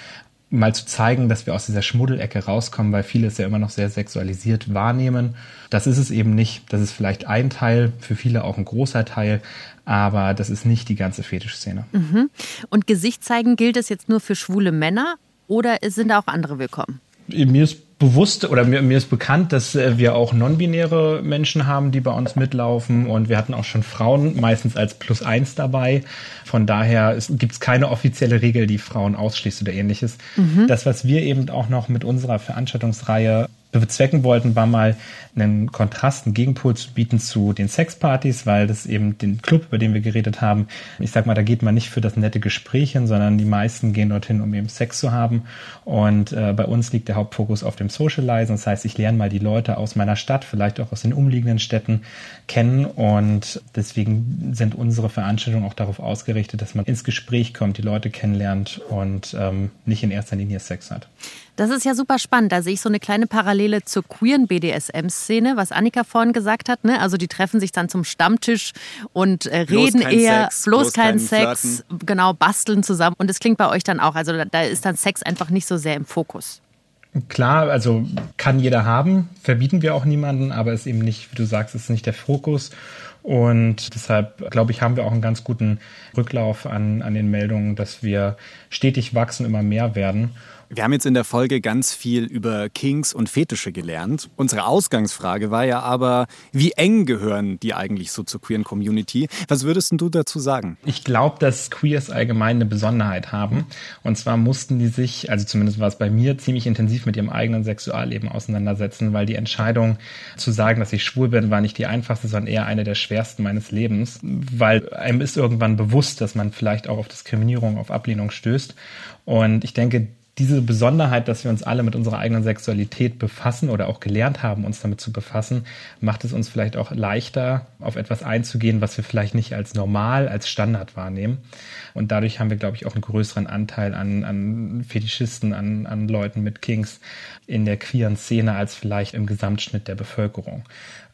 mal zu zeigen, dass wir aus dieser Schmuddelecke rauskommen, weil viele es ja immer noch sehr sexualisiert wahrnehmen. Das ist es eben nicht. Das ist vielleicht ein Teil, für viele auch ein großer Teil, aber das ist nicht die ganze Fetischszene. Mhm. Und Gesicht zeigen gilt es jetzt nur für schwule Männer oder sind da auch andere willkommen? Mir ist bewusst oder mir, mir ist bekannt, dass äh, wir auch non-binäre Menschen haben, die bei uns mitlaufen und wir hatten auch schon Frauen meistens als plus eins dabei. Von daher gibt es keine offizielle Regel, die Frauen ausschließt oder ähnliches. Mhm. Das, was wir eben auch noch mit unserer Veranstaltungsreihe bezwecken wollten, war mal einen Kontrast, einen Gegenpol zu bieten zu den Sexpartys, weil das eben den Club, über den wir geredet haben, ich sag mal, da geht man nicht für das nette Gespräch hin, sondern die meisten gehen dorthin, um eben Sex zu haben. Und äh, bei uns liegt der Hauptfokus auf dem Socializen. Das heißt, ich lerne mal die Leute aus meiner Stadt, vielleicht auch aus den umliegenden Städten kennen. Und deswegen sind unsere Veranstaltungen auch darauf ausgerichtet, dass man ins Gespräch kommt, die Leute kennenlernt und ähm, nicht in erster Linie Sex hat. Das ist ja super spannend. Da sehe ich so eine kleine Parallele zur queeren BDSM-Szene, was Annika vorhin gesagt hat. Ne? Also die treffen sich dann zum Stammtisch und äh, reden eher, Sex, bloß, bloß kein Sex, Flirten. genau, basteln zusammen. Und es klingt bei euch dann auch. Also da, da ist dann Sex einfach nicht so sehr im Fokus. Klar, also kann jeder haben, verbieten wir auch niemanden, aber ist eben nicht, wie du sagst, ist nicht der Fokus. Und deshalb, glaube ich, haben wir auch einen ganz guten Rücklauf an, an den Meldungen, dass wir stetig wachsen, immer mehr werden. Wir haben jetzt in der Folge ganz viel über Kings und Fetische gelernt. Unsere Ausgangsfrage war ja aber, wie eng gehören die eigentlich so zur queeren Community? Was würdest du dazu sagen? Ich glaube, dass Queers allgemein eine Besonderheit haben. Und zwar mussten die sich, also zumindest war es bei mir, ziemlich intensiv mit ihrem eigenen Sexualleben auseinandersetzen, weil die Entscheidung zu sagen, dass ich schwul bin, war nicht die einfachste, sondern eher eine der schwersten meines Lebens, weil einem ist irgendwann bewusst, dass man vielleicht auch auf Diskriminierung, auf Ablehnung stößt. Und ich denke, diese Besonderheit, dass wir uns alle mit unserer eigenen Sexualität befassen oder auch gelernt haben, uns damit zu befassen, macht es uns vielleicht auch leichter, auf etwas einzugehen, was wir vielleicht nicht als normal, als Standard wahrnehmen. Und dadurch haben wir, glaube ich, auch einen größeren Anteil an, an Fetischisten, an, an Leuten mit Kings in der queeren Szene als vielleicht im Gesamtschnitt der Bevölkerung.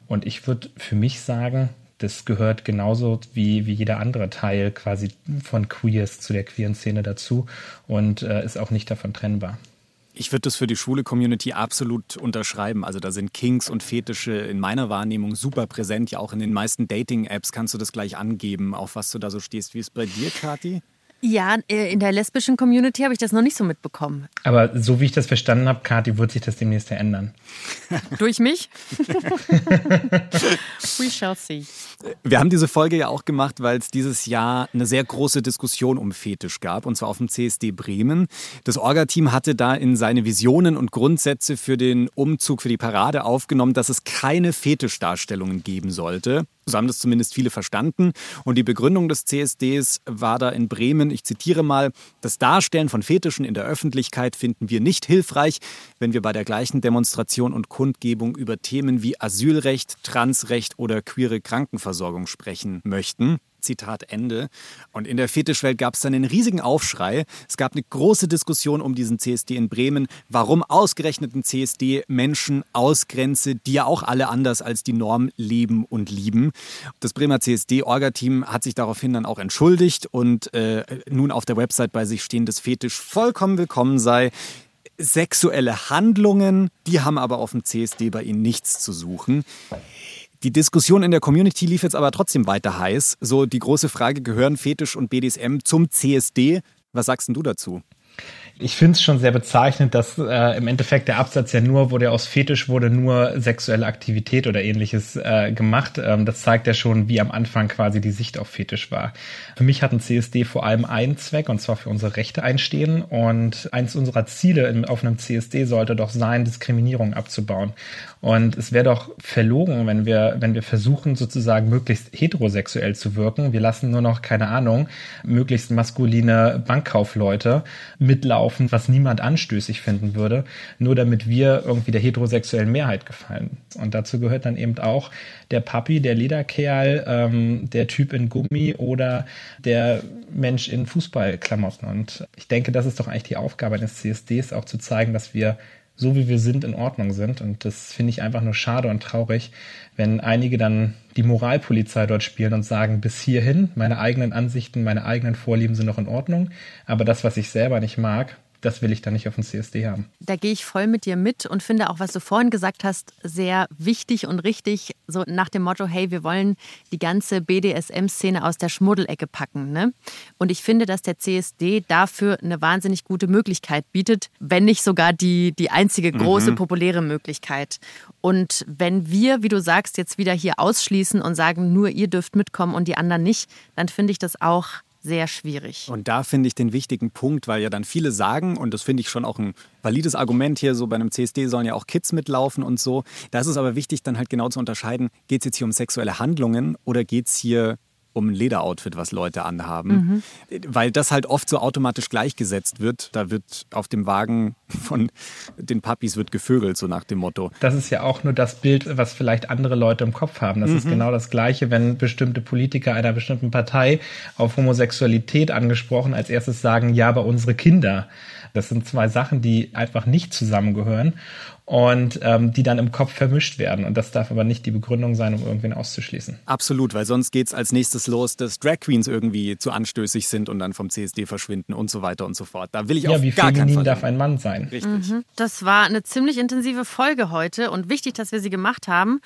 Und ich würde für mich sagen, das gehört genauso wie, wie jeder andere Teil quasi von Queers zu der queeren Szene dazu und äh, ist auch nicht davon trennbar. Ich würde das für die schwule Community absolut unterschreiben. Also da sind Kinks und Fetische in meiner Wahrnehmung super präsent. Ja, auch in den meisten Dating-Apps kannst du das gleich angeben, auf was du da so stehst. Wie ist es bei dir, Kathi? Ja, äh, in der lesbischen Community habe ich das noch nicht so mitbekommen. Aber so wie ich das verstanden habe, Kathi, wird sich das demnächst ja ändern. Durch mich? <laughs> We shall see. Wir haben diese Folge ja auch gemacht, weil es dieses Jahr eine sehr große Diskussion um Fetisch gab, und zwar auf dem CSD Bremen. Das Orga-Team hatte da in seine Visionen und Grundsätze für den Umzug, für die Parade aufgenommen, dass es keine Fetischdarstellungen geben sollte. So haben das zumindest viele verstanden. Und die Begründung des CSDs war da in Bremen, ich zitiere mal, das Darstellen von Fetischen in der Öffentlichkeit finden wir nicht hilfreich, wenn wir bei der gleichen Demonstration und Kundgebung über Themen wie Asylrecht, Transrecht oder queere Krankenversorgung sprechen möchten. Zitat Ende. Und in der Fetischwelt gab es dann einen riesigen Aufschrei. Es gab eine große Diskussion um diesen CSD in Bremen, warum ausgerechnet ein CSD Menschen ausgrenze, die ja auch alle anders als die Norm leben und lieben. Das Bremer CSD-Orga-Team hat sich daraufhin dann auch entschuldigt und äh, nun auf der Website bei sich stehendes Fetisch vollkommen willkommen sei sexuelle Handlungen, die haben aber auf dem CSD bei ihnen nichts zu suchen. Die Diskussion in der Community lief jetzt aber trotzdem weiter heiß. So die große Frage, gehören Fetisch und BDSM zum CSD? Was sagst denn du dazu? Ich finde es schon sehr bezeichnend, dass äh, im Endeffekt der Absatz ja nur, wo der aus Fetisch wurde, nur sexuelle Aktivität oder ähnliches äh, gemacht. Ähm, das zeigt ja schon, wie am Anfang quasi die Sicht auf Fetisch war. Für mich hat ein CSD vor allem einen Zweck, und zwar für unsere Rechte einstehen. Und eins unserer Ziele in, auf einem CSD sollte doch sein, Diskriminierung abzubauen. Und es wäre doch verlogen, wenn wir, wenn wir versuchen, sozusagen möglichst heterosexuell zu wirken. Wir lassen nur noch, keine Ahnung, möglichst maskuline Bankkaufleute mitlaufen, was niemand anstößig finden würde, nur damit wir irgendwie der heterosexuellen Mehrheit gefallen. Und dazu gehört dann eben auch der Papi, der Lederkerl, ähm, der Typ in Gummi oder der Mensch in Fußballklamotten. Und ich denke, das ist doch eigentlich die Aufgabe eines CSDs, auch zu zeigen, dass wir so wie wir sind, in Ordnung sind. Und das finde ich einfach nur schade und traurig, wenn einige dann die Moralpolizei dort spielen und sagen, bis hierhin, meine eigenen Ansichten, meine eigenen Vorlieben sind noch in Ordnung, aber das, was ich selber nicht mag, das will ich dann nicht auf dem CSD haben. Da gehe ich voll mit dir mit und finde auch, was du vorhin gesagt hast, sehr wichtig und richtig. So nach dem Motto, hey, wir wollen die ganze BDSM-Szene aus der Schmuddelecke packen. Ne? Und ich finde, dass der CSD dafür eine wahnsinnig gute Möglichkeit bietet, wenn nicht sogar die, die einzige große, mhm. populäre Möglichkeit. Und wenn wir, wie du sagst, jetzt wieder hier ausschließen und sagen, nur ihr dürft mitkommen und die anderen nicht, dann finde ich das auch sehr schwierig. Und da finde ich den wichtigen Punkt, weil ja dann viele sagen, und das finde ich schon auch ein valides Argument hier, so bei einem CSD sollen ja auch Kids mitlaufen und so. Da ist es aber wichtig, dann halt genau zu unterscheiden, geht es jetzt hier um sexuelle Handlungen oder geht es hier um ein Lederoutfit, was Leute anhaben. Mhm. Weil das halt oft so automatisch gleichgesetzt wird. Da wird auf dem Wagen von den Puppies wird gevögelt, so nach dem Motto. Das ist ja auch nur das Bild, was vielleicht andere Leute im Kopf haben. Das mhm. ist genau das Gleiche, wenn bestimmte Politiker einer bestimmten Partei auf Homosexualität angesprochen als erstes sagen, ja, aber unsere Kinder. Das sind zwei Sachen, die einfach nicht zusammengehören und ähm, die dann im Kopf vermischt werden. Und das darf aber nicht die Begründung sein, um irgendwen auszuschließen. Absolut, weil sonst geht es als nächstes los, dass Drag Queens irgendwie zu anstößig sind und dann vom CSD verschwinden und so weiter und so fort. Da will ich ja, auf wie gar keinen Fall. darf ein Mann sein. Richtig. Mhm. Das war eine ziemlich intensive Folge heute und wichtig, dass wir sie gemacht haben.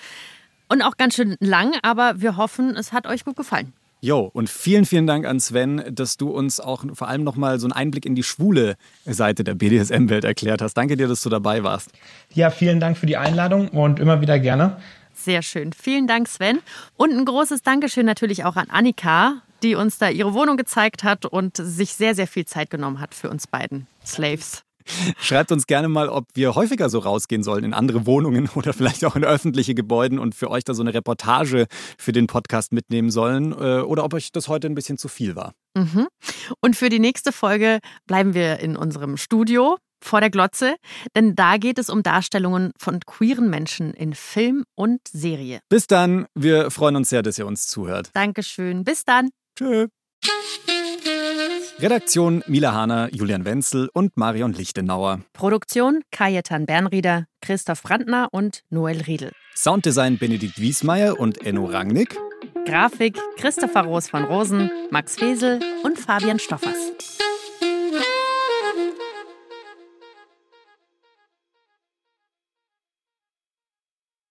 Und auch ganz schön lang, aber wir hoffen, es hat euch gut gefallen. Jo, und vielen, vielen Dank an Sven, dass du uns auch vor allem nochmal so einen Einblick in die schwule Seite der BDSM-Welt erklärt hast. Danke dir, dass du dabei warst. Ja, vielen Dank für die Einladung und immer wieder gerne. Sehr schön. Vielen Dank, Sven. Und ein großes Dankeschön natürlich auch an Annika, die uns da ihre Wohnung gezeigt hat und sich sehr, sehr viel Zeit genommen hat für uns beiden Slaves. Schreibt uns gerne mal, ob wir häufiger so rausgehen sollen in andere Wohnungen oder vielleicht auch in öffentliche Gebäude und für euch da so eine Reportage für den Podcast mitnehmen sollen äh, oder ob euch das heute ein bisschen zu viel war. Mhm. Und für die nächste Folge bleiben wir in unserem Studio vor der Glotze, denn da geht es um Darstellungen von queeren Menschen in Film und Serie. Bis dann, wir freuen uns sehr, dass ihr uns zuhört. Dankeschön, bis dann. Tschö. Redaktion Mila Hahner, Julian Wenzel und Marion Lichtenauer. Produktion Kajetan Bernrieder, Christoph Brandner und Noel Riedel. Sounddesign Benedikt Wiesmeier und Enno Rangnick. Grafik Christopher Roos von Rosen, Max Fesel und Fabian Stoffers.